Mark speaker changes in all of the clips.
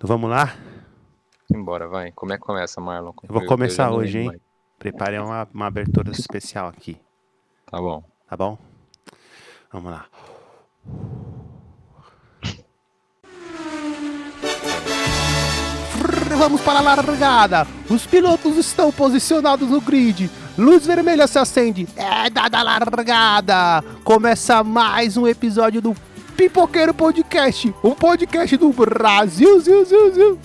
Speaker 1: Então vamos lá?
Speaker 2: Embora, vai. Como é que começa, Marlon?
Speaker 1: Eu vou começar hoje, hein? Preparei uma, uma abertura especial aqui.
Speaker 2: Tá bom.
Speaker 1: Tá bom? Vamos lá. Vamos para a largada. Os pilotos estão posicionados no grid. Luz vermelha se acende. É dada a largada. Começa mais um episódio do Pipoqueiro Podcast. Um podcast do Brasil. Ziu, ziu, ziu.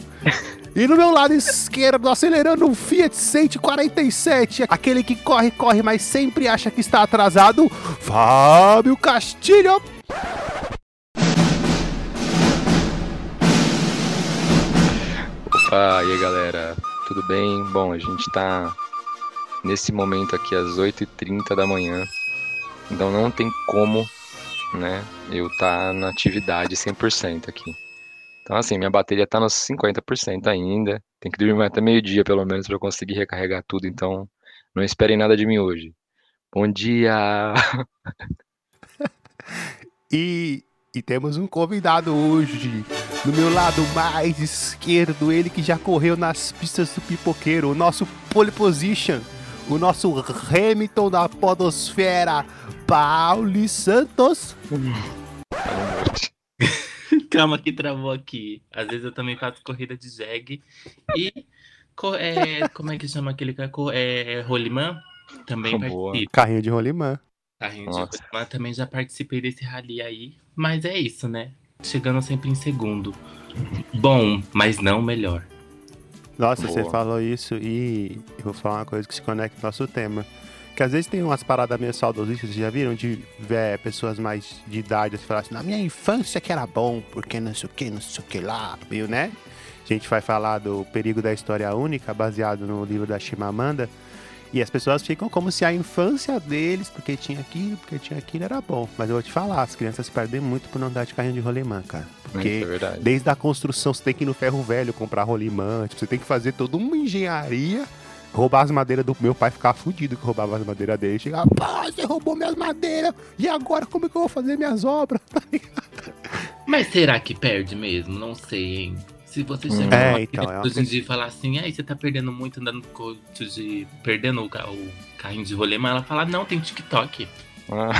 Speaker 1: E no meu lado esquerdo, acelerando um Fiat 147, aquele que corre, corre, mas sempre acha que está atrasado, Fábio Castilho.
Speaker 2: Opa, e aí galera, tudo bem? Bom, a gente tá nesse momento aqui às 8h30 da manhã, então não tem como, né, eu tá na atividade 100% aqui. Então assim, minha bateria tá nos 50% ainda, tem que dormir até meio-dia pelo menos para conseguir recarregar tudo, então não esperem nada de mim hoje. Bom dia!
Speaker 1: e, e temos um convidado hoje. Do meu lado mais esquerdo, ele que já correu nas pistas do pipoqueiro, o nosso pole position, o nosso Hamilton da podosfera, Pauli Santos.
Speaker 3: Calma que travou aqui. Às vezes eu também faço corrida de jegue. E é, como é que chama aquele carro? É, rolimã? Também
Speaker 1: Boa. participo. Carrinho de rolimã.
Speaker 3: Carrinho Nossa. de rolimã, também já participei desse rally aí. Mas é isso, né? chegando sempre em segundo. Bom, mas não melhor.
Speaker 1: Nossa, Boa. você falou isso e eu vou falar uma coisa que se conecta com o nosso tema. Que às vezes tem umas paradas meio saudosistas, vocês já viram? De ver pessoas mais de idade assim, falar assim, na minha infância que era bom, porque não sei o que, não sei o que lá, viu, né? A gente vai falar do perigo da história única, baseado no livro da Chimamanda. E as pessoas ficam como se a infância deles, porque tinha aquilo, porque tinha aquilo, era bom. Mas eu vou te falar, as crianças perdem muito por não dar de carrinho de rolimã, cara. Porque é desde a construção você tem que ir no ferro velho comprar rolimã, tipo, você tem que fazer toda uma engenharia roubar as madeiras do meu pai ficava fudido que roubava as madeiras dele. Chegava, pá, você roubou minhas madeiras. E agora como é que eu vou fazer minhas obras?
Speaker 3: Mas será que perde mesmo? Não sei, hein? Se você chegar é, então, é hoje em dia e falar assim, aí você tá perdendo muito andando com de. perdendo o, o carrinho de rolê, mas ela fala, não, tem TikTok. Ah.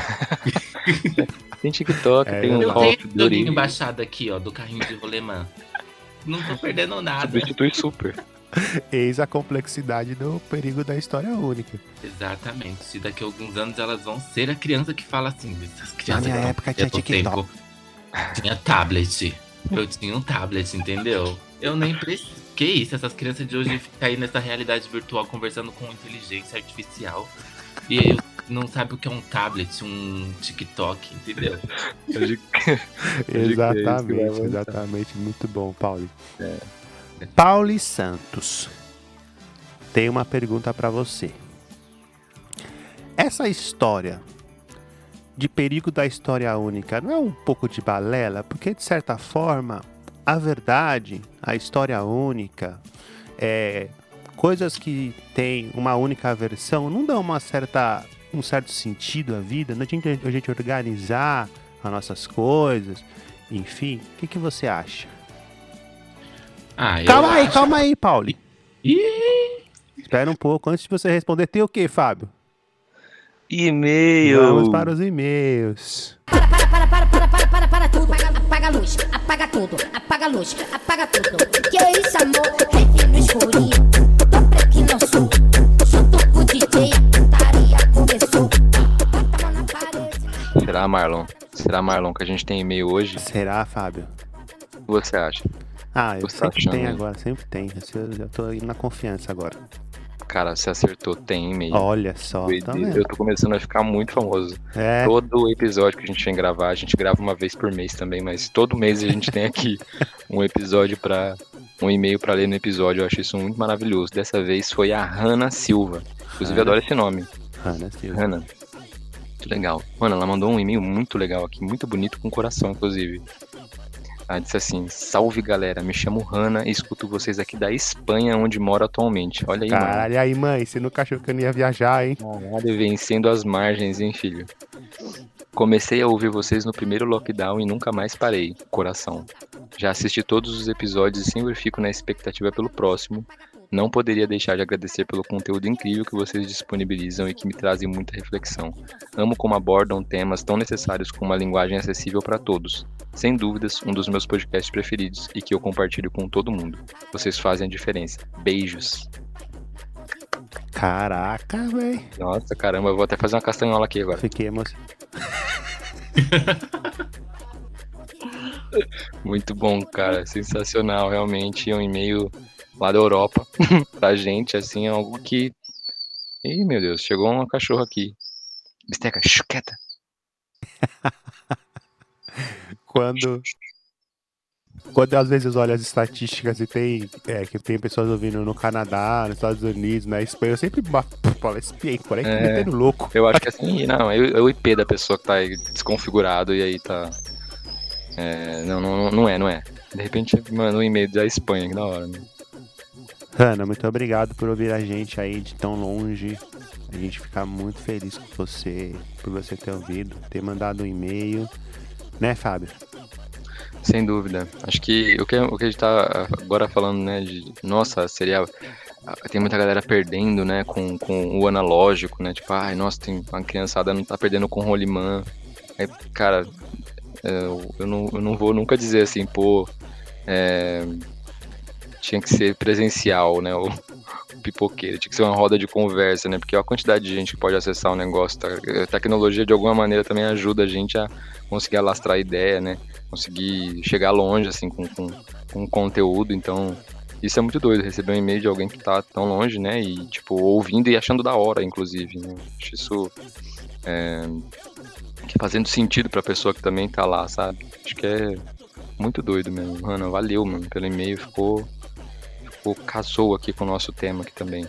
Speaker 2: tem TikTok, é, tem um
Speaker 3: Eu tenho o joguinho baixado aqui, ó, do carrinho de rolemã. Não tô perdendo nada.
Speaker 2: Substitui super.
Speaker 1: Eis a complexidade do perigo da história única.
Speaker 3: Exatamente. E daqui a alguns anos elas vão ser a criança que fala assim. Essas
Speaker 1: crianças Na minha época tinha TikTok. Tempo,
Speaker 3: tinha tablet. Eu tinha um tablet, entendeu? Eu nem preciso. Que isso, essas crianças de hoje ficam aí nessa realidade virtual conversando com inteligência artificial. E aí não sabe o que é um tablet, um TikTok, entendeu?
Speaker 1: exatamente, exatamente. Muito bom, Paulo. É. Pauli Santos. Tem uma pergunta para você. Essa história de perigo da história única não é um pouco de balela? Porque, de certa forma, a verdade, a história única, é, coisas que têm uma única versão não dão uma certa, um certo sentido à vida, não adianta a gente organizar as nossas coisas, enfim. O que, que você acha? Ah, calma aí, acho... calma aí, Pauli. Espera um pouco, antes de você responder, tem o que, Fábio?
Speaker 2: E-mail.
Speaker 1: Vamos para os e-mails.
Speaker 4: Para, para, para, para, para, para, para, para tudo. Apaga, apaga a luz, apaga tudo, apaga a luz, apaga tudo. Que é isso, amor? Rede no escurinho. Tô aqui no sul. Junto com o DJ, a putaria começou.
Speaker 2: Será, Marlon? Será, Marlon, que a gente tem e-mail hoje?
Speaker 1: Será, Fábio?
Speaker 2: O que você acha?
Speaker 1: Ah, eu sempre tá tem agora, sempre tem. Eu já tô indo na confiança agora.
Speaker 2: Cara, você acertou, tem e-mail.
Speaker 1: Olha só.
Speaker 2: Eu, tá eu tô começando a ficar muito famoso. É. Todo episódio que a gente vem gravar, a gente grava uma vez por mês também, mas todo mês a gente tem aqui um episódio para um e-mail para ler no episódio. Eu acho isso muito maravilhoso. Dessa vez foi a Hanna Silva. Inclusive, adoro esse nome.
Speaker 1: Hanna Silva.
Speaker 2: Hanna. Muito legal. Mano, ela mandou um e-mail muito legal aqui, muito bonito, com coração, inclusive. Ela disse assim: Salve galera, me chamo Hanna e escuto vocês aqui da Espanha, onde moro atualmente. Olha aí,
Speaker 1: Caralho,
Speaker 2: mano.
Speaker 1: aí, mãe, você nunca achou que eu não ia viajar, hein?
Speaker 2: Caralho, vencendo as margens, hein, filho? Comecei a ouvir vocês no primeiro lockdown e nunca mais parei. Coração. Já assisti todos os episódios e sempre fico na expectativa pelo próximo. Não poderia deixar de agradecer pelo conteúdo incrível que vocês disponibilizam e que me trazem muita reflexão. Amo como abordam temas tão necessários com uma linguagem acessível para todos. Sem dúvidas, um dos meus podcasts preferidos e que eu compartilho com todo mundo. Vocês fazem a diferença. Beijos.
Speaker 1: Caraca, velho.
Speaker 2: Nossa, caramba, eu vou até fazer uma castanhola aqui agora.
Speaker 1: Fiquei emocionado.
Speaker 2: Muito bom, cara. Sensacional, realmente. Um e-mail lá da Europa pra gente, assim, é algo que. Ih, meu Deus, chegou uma cachorra aqui. Bisteca, chuqueta.
Speaker 1: Quando. Quando às vezes olho as estatísticas e tem, é, que tem pessoas ouvindo no Canadá, nos Estados Unidos, na Espanha, eu sempre falo, espiei, por aí que
Speaker 2: É.
Speaker 1: metendo louco.
Speaker 2: Eu acho que assim, não, é o é o IP da pessoa que tá aí desconfigurado e aí tá. É, não, não, não é, não é. De repente manda um e-mail da Espanha, que da hora, né?
Speaker 1: Ana, muito obrigado por ouvir a gente aí de tão longe. A gente fica muito feliz com você, por você ter ouvido, ter mandado um e-mail. Né, Fábio?
Speaker 2: Sem dúvida. Acho que o que, o que a gente tá agora falando, né, de. Nossa, seria. Tem muita galera perdendo, né, com, com o analógico, né? Tipo, ai, nossa, tem uma criançada não tá perdendo com rolimã. Aí, cara, é, eu, eu não, eu não vou nunca dizer assim, pô. é, tinha que ser presencial, né? O, o pipoqueiro, tinha que ser uma roda de conversa, né? Porque a quantidade de gente que pode acessar o negócio, tá? a tecnologia de alguma maneira também ajuda a gente a conseguir alastrar a ideia, né? Conseguir chegar longe, assim, com, com, com conteúdo, então isso é muito doido, receber um e-mail de alguém que tá tão longe, né? E, tipo, ouvindo e achando da hora, inclusive, né? Acho isso é, fazendo sentido pra pessoa que também tá lá, sabe? Acho que é muito doido mesmo. Ana, valeu, mano, pelo e-mail, ficou, ficou casou aqui com o nosso tema aqui também.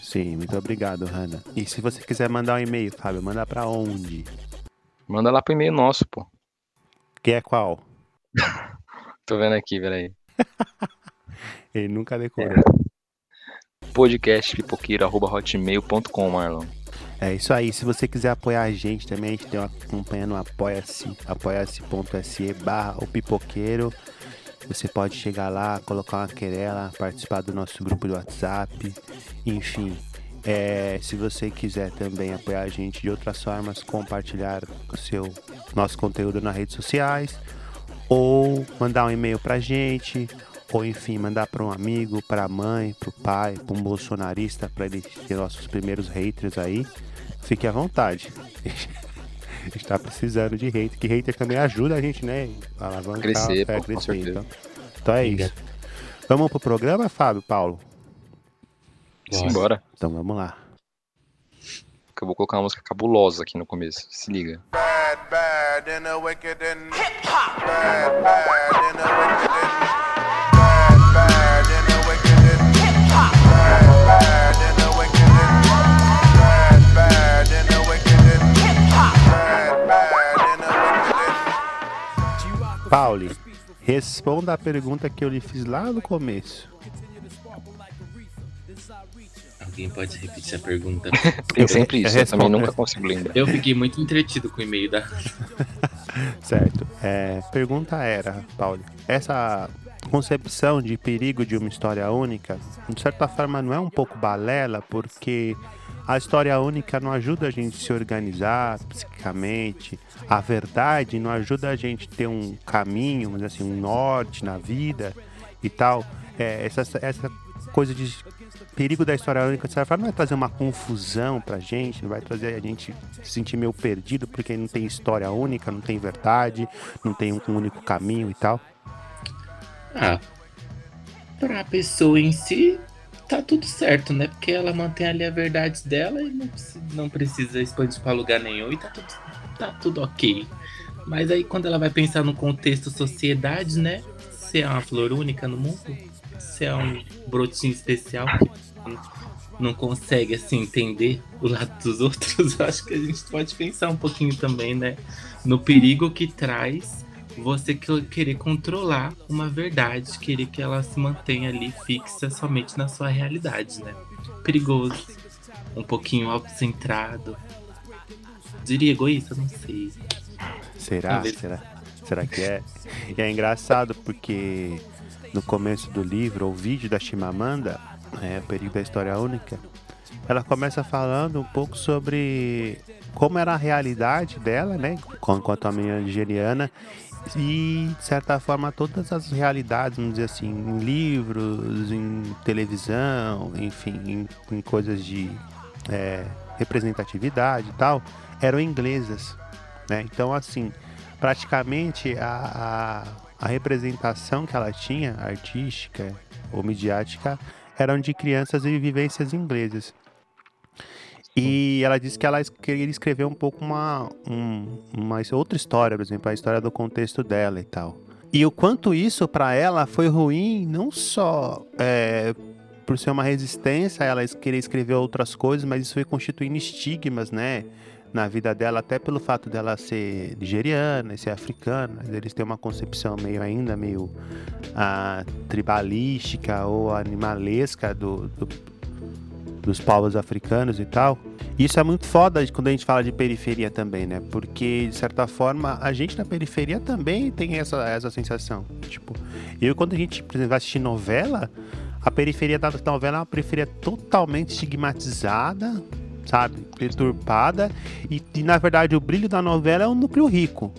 Speaker 1: Sim, muito obrigado, Hanna. E se você quiser mandar um e-mail, Fábio, manda pra onde?
Speaker 2: Manda lá pro e-mail nosso, pô.
Speaker 1: Que é qual?
Speaker 2: Tô vendo aqui, peraí.
Speaker 1: Ele nunca decorou.
Speaker 2: podcastpipoqueiro.hotmail.com, Marlon.
Speaker 1: É isso aí. Se você quiser apoiar a gente também, a gente tem uma campanha no Apoia-se, apoia-se.se barra o pipoqueiro. Você pode chegar lá, colocar uma querela, participar do nosso grupo do WhatsApp, enfim. É, se você quiser também apoiar a gente de outras formas, compartilhar o seu nosso conteúdo nas redes sociais, ou mandar um e-mail pra gente, ou enfim, mandar para um amigo, para a mãe, para o pai, para um bolsonarista, para ele ser nossos primeiros haters aí. Fique à vontade. A gente tá precisando de hater, que hater também ajuda a gente, né? A alavancar,
Speaker 2: Crescer,
Speaker 1: é,
Speaker 2: pô,
Speaker 1: crescer. Então, então é isso. Vamos pro programa, Fábio, Paulo?
Speaker 2: Simbora.
Speaker 1: Então vamos lá.
Speaker 2: Eu vou colocar uma música cabulosa aqui no começo. Se liga.
Speaker 5: bad, bad, and a wicked and bad, bad,
Speaker 1: responda a pergunta que eu lhe fiz lá no começo.
Speaker 3: Alguém pode repetir a pergunta?
Speaker 2: Tem sempre isso, eu também nunca consigo lembrar.
Speaker 3: Eu fiquei muito entretido com o e-mail da.
Speaker 1: Certo. É, pergunta era, Paulo, essa concepção de perigo de uma história única, de certa forma, não é um pouco balela, porque a história única não ajuda a gente a se organizar psiquicamente, a verdade não ajuda a gente a ter um caminho, mas assim, um norte na vida e tal. É, essa, essa coisa de perigo da história única, de certa forma, não vai trazer uma confusão pra gente, não vai trazer a gente se sentir meio perdido, porque não tem história única, não tem verdade, não tem um único caminho e tal.
Speaker 3: Ah, pra pessoa em si, tá tudo certo, né? Porque ela mantém ali a verdade dela e não, precisa- não precisa expandir pra lugar nenhum e tá tudo, tá tudo ok. Mas aí quando ela vai pensar no contexto sociedade, né? Se é uma flor única no mundo, se é um brotinho especial que não- não consegue assim entender o lado dos outros, eu acho que a gente pode pensar um pouquinho também, né? No perigo que traz você que- querer controlar uma verdade, querer que ela se mantenha ali fixa somente na sua realidade, né? Perigoso, um pouquinho autocentrado. Diria egoísta? Não sei.
Speaker 1: Será? Será? Será que é? E é engraçado porque no começo do livro, o vídeo da Chimamanda, é, o Perigo da História Única, ela começa falando um pouco sobre como era a realidade dela, né, enquanto a menina nigeriana, e de certa forma todas as realidades, vamos dizer assim, em livros, em televisão, enfim, em, em coisas de é, representatividade e tal, eram inglesas, né? Então, assim, praticamente a, a, a representação que ela tinha, artística ou midiática, eram de crianças e vivências inglesas. E ela disse que ela queria escrever um pouco uma, um- uma outra história, por exemplo, a história do contexto dela e tal. E o quanto isso para ela foi ruim, não só é, por ser uma resistência ela querer escrever outras coisas, mas isso foi constituindo estigmas, né? Na vida dela, até pelo fato dela ser nigeriana e ser africana, eles têm uma concepção meio ainda meio ah, tribalística ou animalesca do, do- dos povos africanos e tal. Isso é muito foda quando a gente fala de periferia também, né? Porque, de certa forma, a gente na periferia também tem essa, essa sensação. Tipo, eu quando a gente, por exemplo, vai assistir novela, a periferia da novela é uma periferia totalmente estigmatizada, sabe? Perturbada. E, e, na verdade, o brilho da novela é o núcleo rico,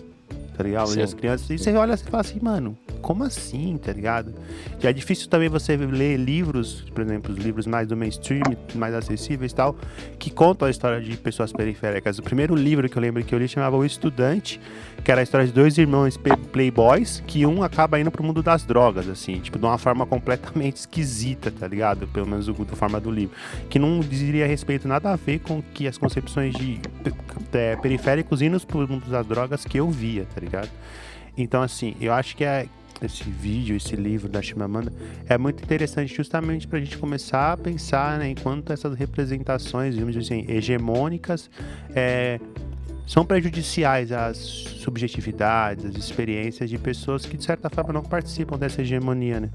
Speaker 1: tá ligado?
Speaker 2: Sim.
Speaker 1: E as crianças. E você olha e fala assim, mano, como assim, tá ligado? Já é difícil também você ler livros, por exemplo, os livros mais do mainstream, mais acessíveis e tal, que contam a história de pessoas periféricas. O primeiro livro que eu lembro que eu li chamava O Estudante, que era a história de dois irmãos playboys, que um acaba indo pro mundo das drogas, assim, tipo, de uma forma completamente esquisita, tá ligado? Pelo menos da forma do livro. Que não diria respeito nada a ver com que as concepções de é, periféricos indo pro mundo das drogas que eu via, tá ligado? Então, assim, eu acho que é, esse vídeo, esse livro da Chimamanda é muito interessante justamente para a gente começar a pensar né, enquanto essas representações, dizer assim, hegemônicas, é, são prejudiciais às subjetividades, às experiências de pessoas que de certa forma não participam dessa hegemonia, né?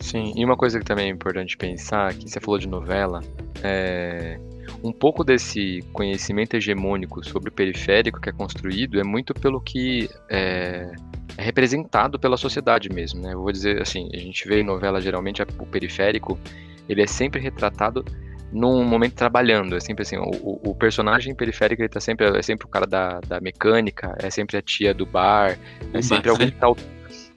Speaker 2: Sim, e uma coisa que também é importante pensar, que você falou de novela, é um pouco desse conhecimento hegemônico sobre o periférico que é construído é muito pelo que é representado pela sociedade mesmo, né? Eu vou dizer assim, a gente vê em novela geralmente o periférico, ele é sempre retratado num momento trabalhando, é sempre assim, o, o- personagem periférico ele tá sempre, é sempre o cara da, da mecânica, é sempre a tia do bar, é sempre alguém
Speaker 3: né?
Speaker 2: que tá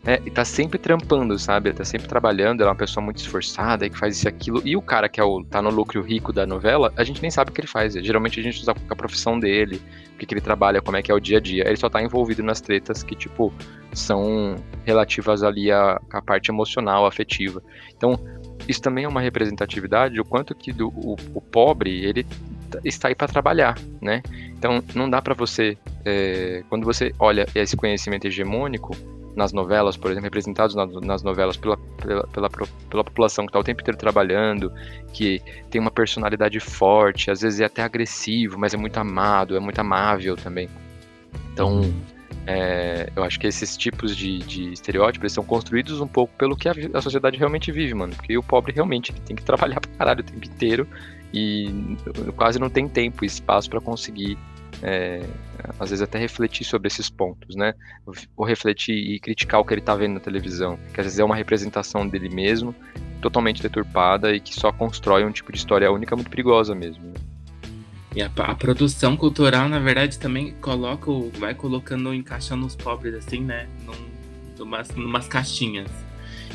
Speaker 2: é, e tá sempre trampando, sabe? Tá sempre trabalhando, ela é uma pessoa muito esforçada, que faz isso e aquilo. E o cara que é o, tá no lucro rico da novela, a gente nem sabe o que ele faz. Geralmente a gente usa a profissão dele, o que, que ele trabalha, como é que é o dia a dia. Ele só tá envolvido nas tretas que, tipo, são relativas ali à, à parte emocional, afetiva. Então, isso também é uma representatividade, o quanto que do, o, o pobre, ele t- está aí para trabalhar, né? Então, não dá para você, é, quando você olha esse conhecimento hegemônico, nas novelas, por exemplo, representados na- nas novelas pela, pela, pela, pela população que está o tempo inteiro trabalhando, que tem uma personalidade forte, às vezes é até agressivo, mas é muito amado, é muito amável também. Então, é, eu acho que esses tipos de, de estereótipos são construídos um pouco pelo que a, a sociedade realmente vive, mano. Porque o pobre realmente tem que trabalhar pra caralho o tempo inteiro e quase não tem tempo e espaço para conseguir, é, às vezes, até refletir sobre esses pontos, né? Ou refletir e criticar o que ele tá vendo na televisão. Que às vezes é uma representação dele mesmo, totalmente deturpada e que só constrói um tipo de história única muito perigosa mesmo. né?
Speaker 3: E a, a produção cultural, na verdade, também coloca, vai colocando, encaixando os pobres assim, né? Num, numas, numas caixinhas.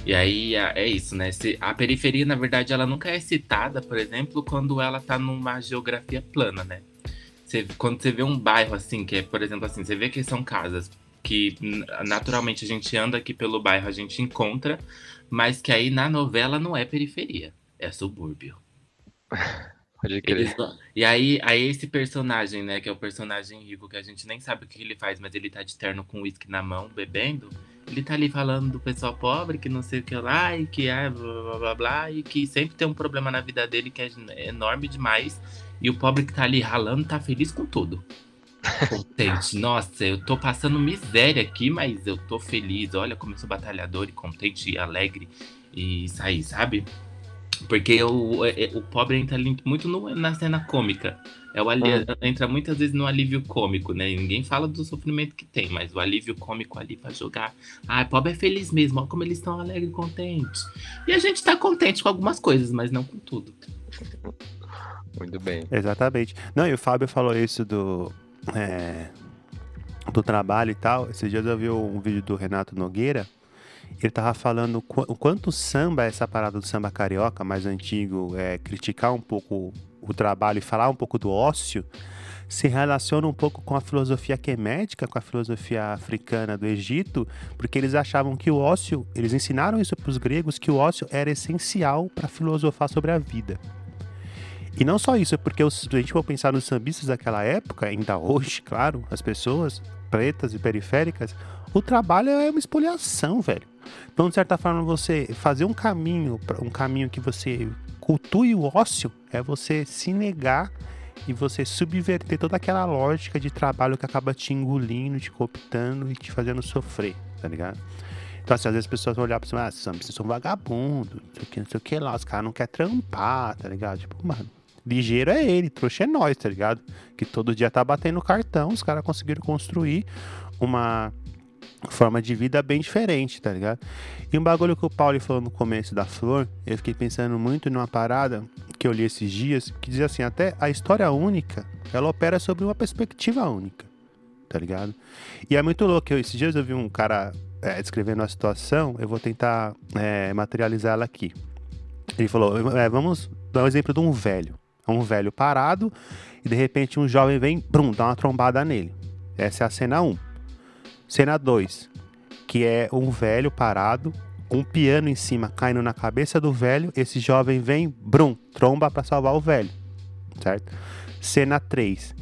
Speaker 3: E aí é isso, né? Se, a periferia, na verdade, ela nunca é citada, por exemplo, quando ela tá numa geografia plana, né? Você- quando você vê um bairro assim, que é, por exemplo, assim, você vê que são casas que naturalmente a gente anda aqui pelo bairro, a gente encontra, mas que aí na novela não é periferia, é subúrbio.
Speaker 2: Pode crer.
Speaker 3: Eles E aí, aí esse personagem, né, que é o personagem rico, que a gente nem sabe o que ele faz, mas ele tá de terno com uísque na mão, bebendo, ele tá ali falando do pessoal pobre, que não sei o que lá, e que é blá blá blá blá, e que sempre tem um problema na vida dele que é enorme demais, e o pobre que tá ali ralando tá feliz com tudo. Contente. Nossa, eu tô passando miséria aqui, mas eu tô feliz. Olha como eu sou batalhador e contente e alegre e aí, sabe? Porque o, é- o pobre entra muito no- na cena cômica. É o ali, Entra muitas vezes no alívio cômico, né? E ninguém fala do sofrimento que tem, mas o alívio cômico ali pra jogar. Ah, pobre é feliz mesmo, olha como eles estão alegres e contentes. E a gente tá contente com algumas coisas, mas não com tudo.
Speaker 2: Muito bem.
Speaker 1: Exatamente. Não, e o Fábio falou isso do. é, do trabalho e tal. Esses dias eu vi um vídeo do Renato Nogueira. Ele tava falando o quanto o samba, essa parada do samba carioca mais antigo, é criticar um pouco o trabalho e falar um pouco do ócio, se relaciona um pouco com a filosofia quemética, com a filosofia africana do Egito, porque eles achavam que o ócio, eles ensinaram isso para os gregos, que o ócio era essencial para filosofar sobre a vida. E não só isso, porque os- se a gente for pensar nos sambistas daquela época, ainda hoje, claro, as pessoas pretas e periféricas, o trabalho é uma espoliação, velho. Então, de certa forma, você fazer um caminho, um caminho que você cultue o ócio, é você se negar e você subverter toda aquela lógica de trabalho que acaba te engolindo, te cooptando e te fazendo sofrer, tá ligado? Então, assim, às vezes as pessoas vão olhar pra você, ah, sambistas são vagabundos, não sei o que, não sei o que lá, os caras não querem trampar, tá ligado? Tipo, mano, ligeiro é ele, trouxa é nós, tá ligado? Que todo dia tá batendo cartão, os caras conseguiram construir uma forma de vida bem diferente, tá ligado? E um bagulho que o Paulo falou no começo da flor, eu fiquei pensando muito numa parada que eu li esses dias, que diz assim, até a história única, ela opera sobre uma perspectiva única, tá ligado? E é muito louco, eu, esses dias eu vi um cara é, descrevendo a situação, eu vou tentar é, materializar aqui. Ele falou, é, vamos dar um exemplo de um velho. Um velho parado e de repente um jovem vem, brum, dá uma trombada nele. Essa é a cena 1. Cena 2, que é um velho parado, um piano em cima caindo na cabeça do velho, esse jovem vem, brum, tromba para salvar o velho. Certo? Cena 3.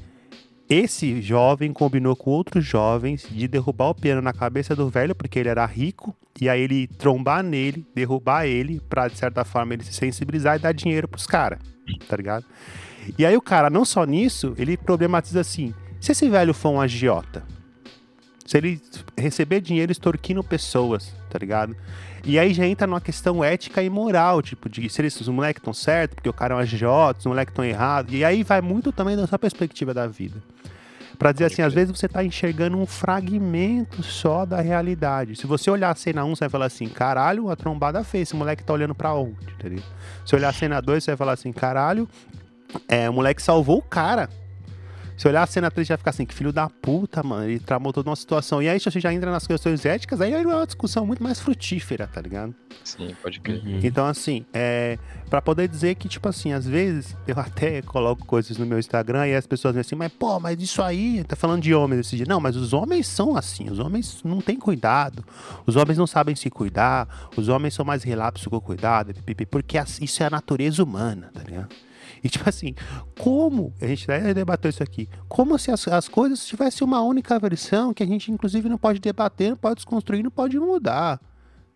Speaker 1: Esse jovem combinou com outros jovens de derrubar o piano na cabeça do velho porque ele era rico e aí ele trombar nele, derrubar ele pra de certa forma ele se sensibilizar e dar dinheiro pros caras, tá ligado? E aí o cara, não só nisso, ele problematiza assim: se esse velho for um agiota, se ele receber dinheiro extorquindo pessoas, tá ligado? E aí já entra numa questão ética e moral, tipo, de se eles, os moleques estão certos, porque o cara é um agiota, os moleques estão errados. E aí vai muito também da sua perspectiva da vida. Pra dizer assim, às vezes você tá enxergando um fragmento só da realidade. Se você olhar a cena 1, você vai falar assim, caralho, a trombada fez, esse moleque tá olhando pra onde, entendeu? Se olhar a cena 2, você vai falar assim, caralho, é, o moleque salvou o cara. Se olhar a cena 3, já ficar assim, que filho da puta, mano. Ele tramou toda uma situação. E aí, se você já entra nas questões éticas, aí é uma discussão muito mais frutífera, tá ligado?
Speaker 2: Sim, pode crer.
Speaker 1: Então, assim, é. Pra poder dizer que, tipo assim, às vezes eu até coloco coisas no meu Instagram e as pessoas dizem assim, mas pô, mas isso aí, tá falando de homens esse dia. Não, mas os homens são assim, os homens não têm cuidado, os homens não sabem se cuidar, os homens são mais relapsos com o cuidado, porque isso é a natureza humana, tá ligado? E tipo assim, como, a gente até debateu isso aqui, como se as, as coisas tivessem uma única versão que a gente inclusive não pode debater, não pode desconstruir, não pode mudar,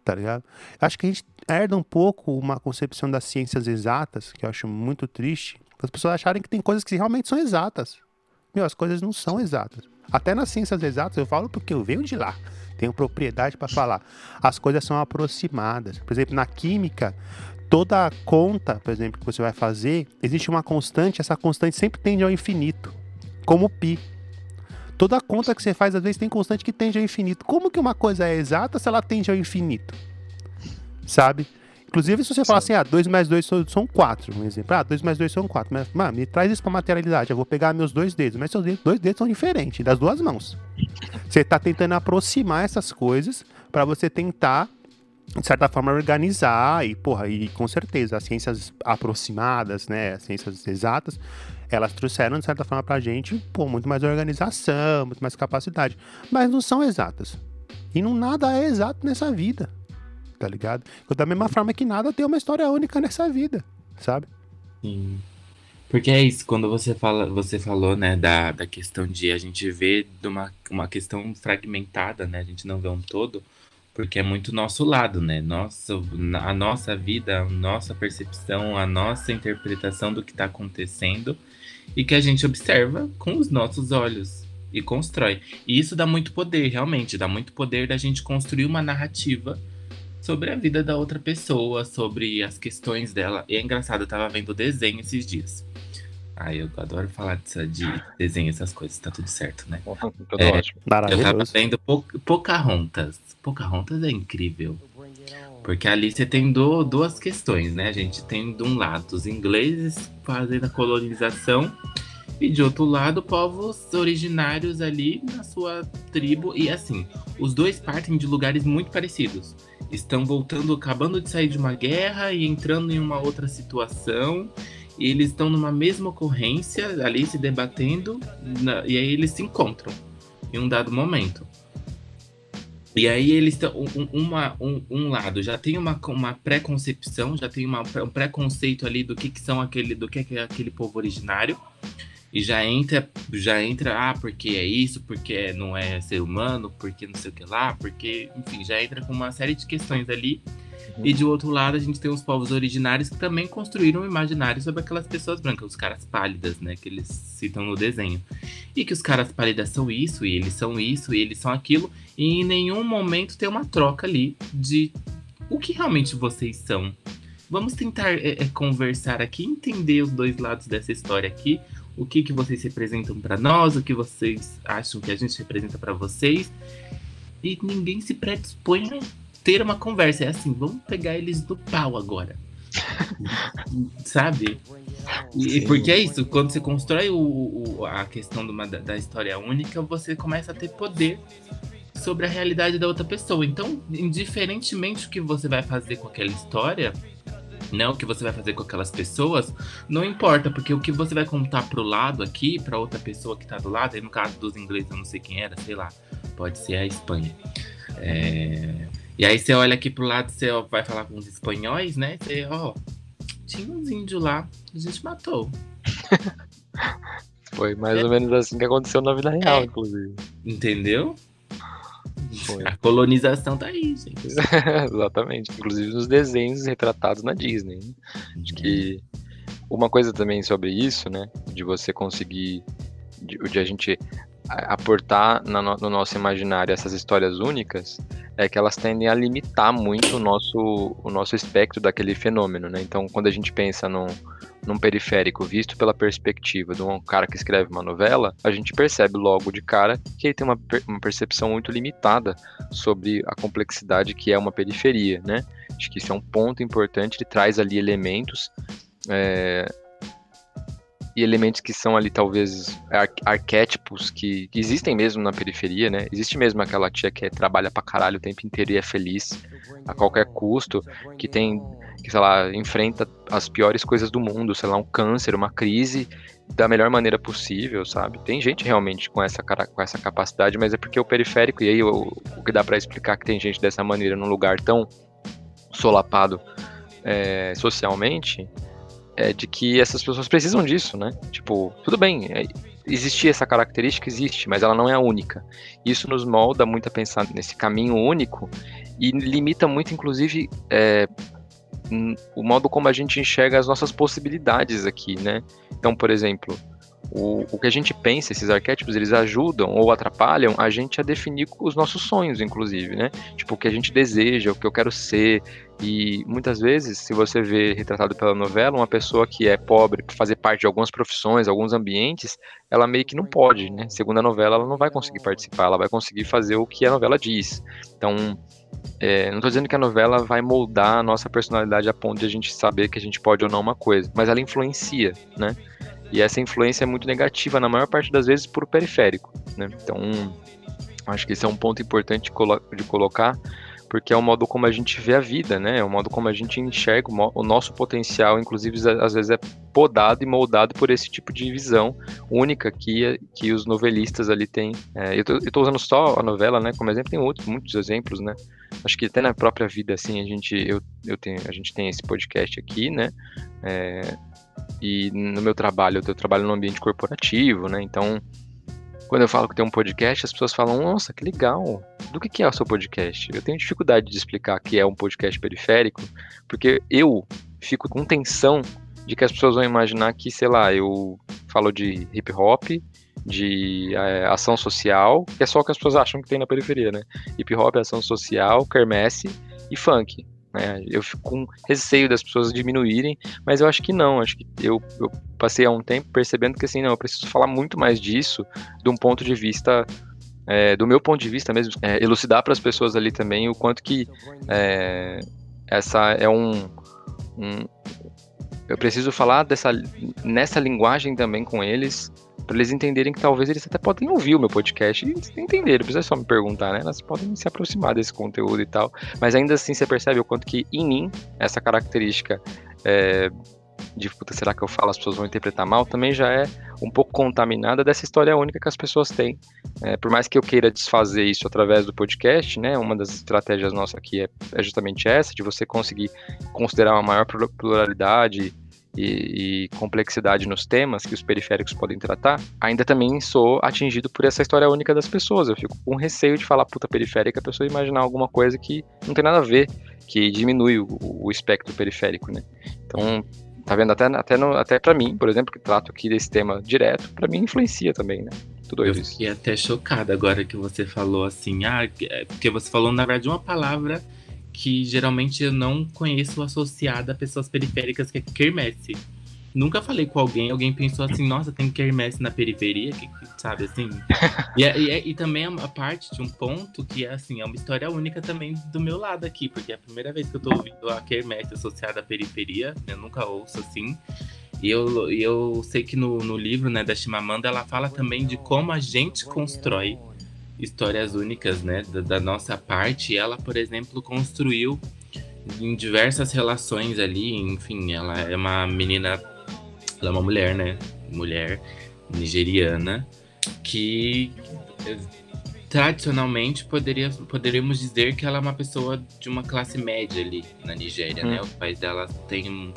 Speaker 1: tá ligado? Acho que a gente herda um pouco uma concepção das ciências exatas, que eu acho muito triste, as pessoas acharem que tem coisas que realmente são exatas. Meu, as coisas não são exatas. Até nas ciências exatas, eu falo porque eu venho de lá. Tenho propriedade para falar. As coisas são aproximadas. Por exemplo, na química, toda conta, por exemplo, que você vai fazer, existe uma constante, essa constante sempre tende ao infinito, como pi. Toda conta que você faz, às vezes, tem constante que tende ao infinito. Como que uma coisa é exata se ela tende ao infinito? Sabe? Inclusive, se você falar assim, ah, 2 mais 2 são, são 4, um exemplo. Ah, 2 mais 2 são 4. Mas, mano, me traz isso pra materialidade. Eu vou pegar meus dois dedos. Mas seus dedos- dois dedos são diferentes, das duas mãos. Você tá tentando aproximar essas coisas pra você tentar, de certa forma, organizar. E, porra, e com certeza, as ciências aproximadas, né, as ciências exatas, elas trouxeram, de certa forma, pra gente, pô, muito mais organização, muito mais capacidade. Mas não são exatas. E não nada é exato nessa vida tá ligado? Da mesma forma que nada tem uma história única nessa vida, sabe?
Speaker 3: Sim. Porque é isso, quando você fala, você falou, né, da, da questão de a gente ver de uma, uma questão fragmentada, né? A gente não vê um todo, porque é muito nosso lado, né? Nossa, a nossa vida, a nossa percepção, a nossa interpretação do que está acontecendo e que a gente observa com os nossos olhos e constrói. E isso dá muito poder, realmente, dá muito poder da gente construir uma narrativa sobre a vida da outra pessoa, sobre as questões dela. E é engraçado, eu tava vendo desenho esses dias. Ai, eu adoro falar disso, de desenho, essas coisas, tá tudo certo, né?
Speaker 2: Tudo
Speaker 3: É.
Speaker 2: ótimo.
Speaker 3: Eu tava vendo Po- Pocahontas. Pocahontas é incrível. Porque ali você tem do- duas questões, né? A gente tem de um lado os ingleses fazendo a colonização e de outro lado povos originários ali na sua tribo. E assim, os dois partem de lugares muito parecidos. Estão voltando, acabando de sair de uma guerra e entrando em uma outra situação. E eles estão numa mesma ocorrência ali se debatendo. na- e aí eles se encontram em um dado momento. E aí eles estão. Um, uma- um, um lado já tem uma, uma pré-concepção, já tem uma, um preconceito ali do que, que são aquele, do que é aquele povo originário. E já entra, já entra, ah, porque é isso, porque não é ser humano, porque não sei o que lá, porque, enfim, já entra com uma série de questões ali. E de outro lado, a gente tem os povos originários que também construíram um imaginário sobre aquelas pessoas brancas, os caras pálidas, né? Que eles citam no desenho. E que os caras pálidas são isso, e eles são isso, e eles são aquilo. E em nenhum momento tem uma troca ali de o que realmente vocês são. Vamos tentar é, é, conversar aqui, entender os dois lados dessa história aqui. O que, que vocês representam pra nós, o que vocês acham que a gente representa pra vocês. E ninguém se predispõe a ter uma conversa. É assim, vamos pegar eles do pau agora. Sabe? E, porque é isso, quando você constrói o, o- a questão uma- da, da história única, você começa a ter poder sobre a realidade da outra pessoa. Então, indiferentemente do que você vai fazer com aquela história, né, o que você vai fazer com aquelas pessoas, não importa, porque o que você vai contar pro lado aqui, pra outra pessoa que tá do lado, aí no caso dos ingleses, eu não sei quem era, sei lá, pode ser a Espanha. É, E aí você olha aqui pro lado, você ó, vai falar com os espanhóis, né? Você, ó, tinha uns índios lá, a gente matou.
Speaker 2: Foi mais ou menos assim que aconteceu na vida real,
Speaker 3: É.
Speaker 2: inclusive.
Speaker 3: Entendeu?
Speaker 2: Foi.
Speaker 3: A colonização tá aí, gente.
Speaker 2: Exatamente. Inclusive nos desenhos retratados na Disney. né? Acho que uma coisa também sobre isso, né? De você conseguir. De, de a gente aportar no, no nosso imaginário essas histórias únicas, é que elas tendem a limitar muito o nosso, o nosso espectro daquele fenômeno, né? Então, quando a gente pensa num, num periférico visto pela perspectiva de um cara que escreve uma novela, a gente percebe logo de cara que ele tem uma, uma percepção muito limitada sobre a complexidade que é uma periferia, né? Acho que isso é um ponto importante, ele traz ali elementos é, e elementos que são ali talvez ar- arquétipos que, existem mesmo na periferia, né? Existe mesmo aquela tia que trabalha pra caralho o tempo inteiro e é feliz a qualquer custo, que tem, que sei lá, enfrenta as piores coisas do mundo, sei lá, um câncer, uma crise da melhor maneira possível, sabe? Tem gente realmente com essa, cara- com essa capacidade, mas é porque o periférico, e aí o, o que dá pra explicar que tem gente dessa maneira num lugar tão solapado é, socialmente, é de que essas pessoas precisam disso, né? Tipo, tudo bem, é, existir essa característica existe, mas ela não é a única. Isso nos molda muito a pensar nesse caminho único e limita muito, inclusive, é, o modo como a gente enxerga as nossas possibilidades aqui, né? Então, por exemplo, o, o que a gente pensa, esses arquétipos, eles ajudam ou atrapalham a gente a definir os nossos sonhos, inclusive, né? Tipo, o que a gente deseja, o que eu quero ser. E muitas vezes, se você vê retratado pela novela, uma pessoa que é pobre, fazer parte de algumas profissões, alguns ambientes, ela meio que não pode, né? Segundo a novela, ela não vai conseguir participar, ela vai conseguir fazer o que a novela diz. Então, é, não estou dizendo que a novela vai moldar a nossa personalidade a ponto de a gente saber que a gente pode ou não uma coisa, mas ela influencia, né? E essa influência é muito negativa, na maior parte das vezes, por periférico, né? Então, acho que esse é um ponto importante de, colo- de colocar, porque é o modo como a gente vê a vida, né? É o modo como a gente enxerga o, nosso potencial, inclusive, às vezes é podado e moldado por esse tipo de visão única que, que os novelistas ali têm. É, eu, tô usando só a novela, né? Como exemplo, tem outros, muitos exemplos, né? Acho que até na própria vida, assim, a gente, eu, eu tenho, a gente tem esse podcast aqui, né? É, e no meu trabalho, eu trabalho no ambiente corporativo, né? Então, quando eu falo que tem um podcast, as pessoas falam, nossa, que legal. Do que, que é o seu podcast? Eu tenho dificuldade de explicar que é um podcast periférico, porque eu fico com tensão de que as pessoas vão imaginar que, sei lá, eu falo de hip hop, de é, ação social, que é só o que as pessoas acham que tem na periferia, né? Hip hop, ação social, quermesse e funk. Né? Eu fico com receio das pessoas diminuírem, mas eu acho que não. Acho que eu, eu passei há um tempo percebendo que assim, não, eu preciso falar muito mais disso de um ponto de vista é, do meu ponto de vista mesmo, é, elucidar para as pessoas ali também o quanto que é, essa é um, um, eu preciso falar dessa nessa linguagem também com eles para eles entenderem que talvez eles até podem ouvir o meu podcast e entender, não precisa só me perguntar, né? Elas podem se aproximar desse conteúdo e tal, mas ainda assim você percebe o quanto que em mim essa característica é, de puta, será que eu falo, as pessoas vão interpretar mal, também já é um pouco contaminada dessa história única que as pessoas têm. É, por mais que eu queira desfazer isso através do podcast, né, uma das estratégias nossas aqui é, é justamente essa, de você conseguir considerar uma maior pluralidade e, e, complexidade nos temas que os periféricos podem tratar, ainda também sou atingido por essa história única das pessoas. Eu fico com receio de falar puta periférica, a pessoa imaginar alguma coisa que não tem nada a ver, que diminui o, o espectro periférico, né? Então, Tá vendo? Até, até, no, até pra mim, por exemplo, que trato aqui desse tema direto, pra mim influencia também, né? Tudo
Speaker 3: Eu
Speaker 2: isso.
Speaker 3: fiquei até chocada agora que você falou assim, ah, é, porque você falou, na verdade, uma palavra que geralmente eu não conheço associada a pessoas periféricas, que é quermesse. Nunca falei com alguém, alguém pensou assim, nossa, tem quermesse na periferia, que, sabe assim. e, e, e, também a parte de um ponto que é assim, é uma história única também do meu lado aqui, porque é a primeira vez que eu tô ouvindo a quermesse associada à periferia, eu nunca ouço assim. E eu, eu sei que no, no livro né, da Chimamanda ela fala também de como a gente constrói histórias únicas né, da, da nossa parte. Ela, por exemplo, construiu em diversas relações ali, enfim, ela é uma menina ela é uma mulher, né? Mulher nigeriana que tradicionalmente poderia, poderíamos dizer que ela é uma pessoa de uma classe média ali na Nigéria, hum. né? Os pais dela têm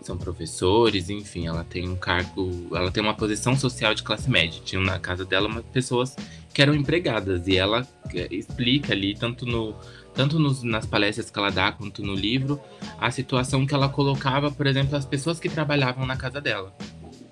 Speaker 3: são professores, enfim, ela tem um cargo, ela tem uma posição social de classe média. Tinha na casa dela umas pessoas que eram empregadas e ela é, explica ali tanto no tanto nos, nas palestras que ela dá quanto no livro, a situação que ela colocava, por exemplo, as pessoas que trabalhavam na casa dela.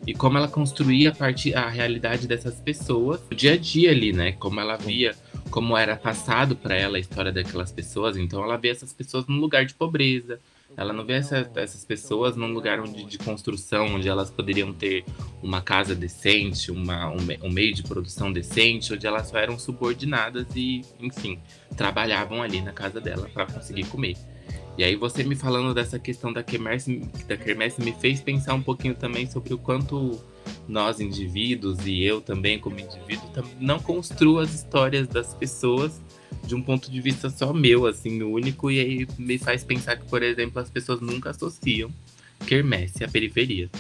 Speaker 3: E como ela construía a, parte, a realidade dessas pessoas, o dia a dia ali, né? Como ela via, como era passado para ela a história daquelas pessoas. Então ela vê essas pessoas num lugar de pobreza, ela não vê essa, essas pessoas num lugar onde, de construção, onde elas poderiam ter uma casa decente, uma, um, um, meio de produção decente, onde elas só eram subordinadas e, enfim, trabalhavam ali na casa dela para conseguir comer. E aí você me falando dessa questão da quermesse, da quermesse me fez pensar um pouquinho também sobre o quanto nós indivíduos e eu também como indivíduo não construo as histórias das pessoas de um ponto de vista só meu, assim, único, e aí me faz pensar que, por exemplo, as pessoas nunca associam quermesse à periferia.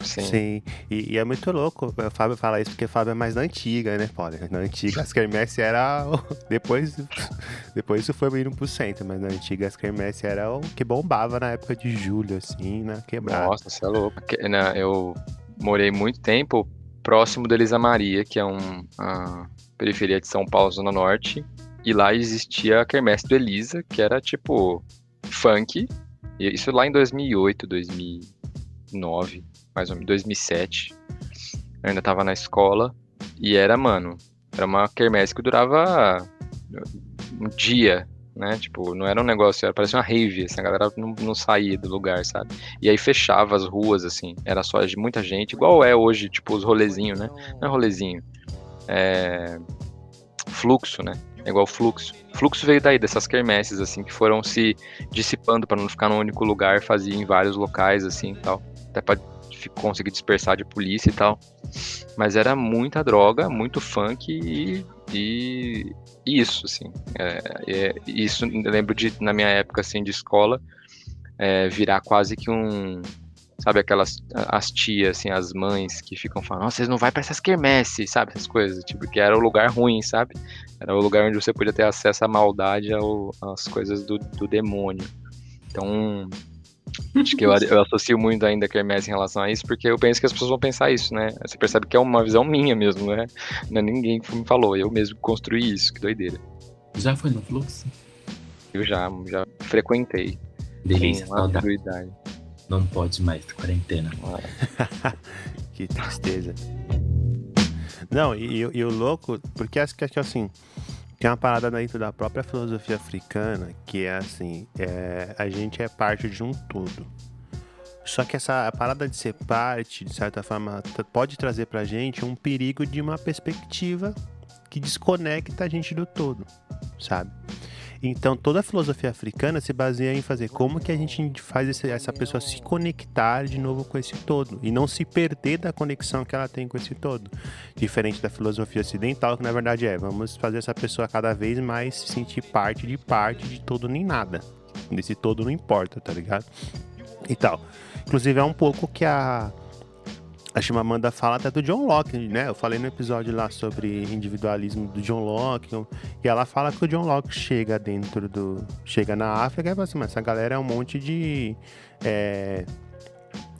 Speaker 1: Sim. Sim. E, e, é muito louco o Fábio falar isso, porque o Fábio é mais da antiga, né, Paulo? Na antiga as quermesse era. depois, depois isso foi indo pro centro, mas na antiga as quermesse era o que bombava na época de julho, assim, na quebrada.
Speaker 2: Nossa, você é louco. Eu morei muito tempo próximo da Elisa Maria, que é um. Uh periferia de São Paulo, Zona Norte, e lá existia a Quermesse do Elisa, que era tipo funk, isso lá em 2008, 2009, mais ou menos, 2007. Eu ainda tava na escola, e era, mano, era uma quermesse que durava um dia, né? Tipo, não era um negócio, era, parecia uma rave, assim, a galera não, não saía do lugar, sabe? E aí fechava as ruas, assim, era só de muita gente, igual é hoje, tipo, os rolezinhos, né? Não é rolezinho, é, fluxo, né? É igual fluxo. Fluxo veio daí, dessas quermesses, assim, que foram se dissipando para não ficar num único lugar, fazia em vários locais, assim, tal. Até para conseguir dispersar de polícia e tal. Mas era muita droga, muito funk e, e, e isso, assim. É, é, isso eu lembro de, na minha época, assim, de escola, é, virar quase que um sabe, aquelas as tias, assim, as mães que ficam falando, nossa, vocês não vai para essas quermesses, sabe, essas coisas, tipo, que era o lugar ruim, sabe? Era o lugar onde você podia ter acesso à maldade, ao, às coisas do, do demônio. Então, acho que eu, eu associo muito ainda a quermesse em relação a isso, porque eu penso que as pessoas vão pensar isso, né? Você percebe que é uma visão minha mesmo, né? Não é ninguém que me falou, eu mesmo construí isso, que doideira.
Speaker 3: Já foi no fluxo?
Speaker 2: Eu já, já frequentei.
Speaker 3: Delícia,
Speaker 2: saudade.
Speaker 3: Não pode mais, quarentena.
Speaker 1: que tristeza. Não, e, e, o louco, porque acho que assim, Tem uma parada dentro da própria filosofia africana que é assim: é, a gente é parte de um todo. Só que essa parada de ser parte, de certa forma, pode trazer pra gente um perigo de uma perspectiva que desconecta a gente do todo, sabe? Então toda a filosofia africana se baseia em fazer como que a gente faz esse- essa pessoa se conectar de novo com esse todo e não se perder da conexão que ela tem com esse todo. Diferente da filosofia ocidental, que na verdade é, vamos fazer essa pessoa cada vez mais se sentir parte de parte de todo nem nada. Desse todo não importa, tá ligado? E tal. Inclusive é um pouco que a a Chimamanda fala até do John Locke, né? Eu falei no episódio lá sobre individualismo do John Locke, e ela fala que o John Locke chega dentro do. chega na África e fala assim, mas essa galera é um monte de. é,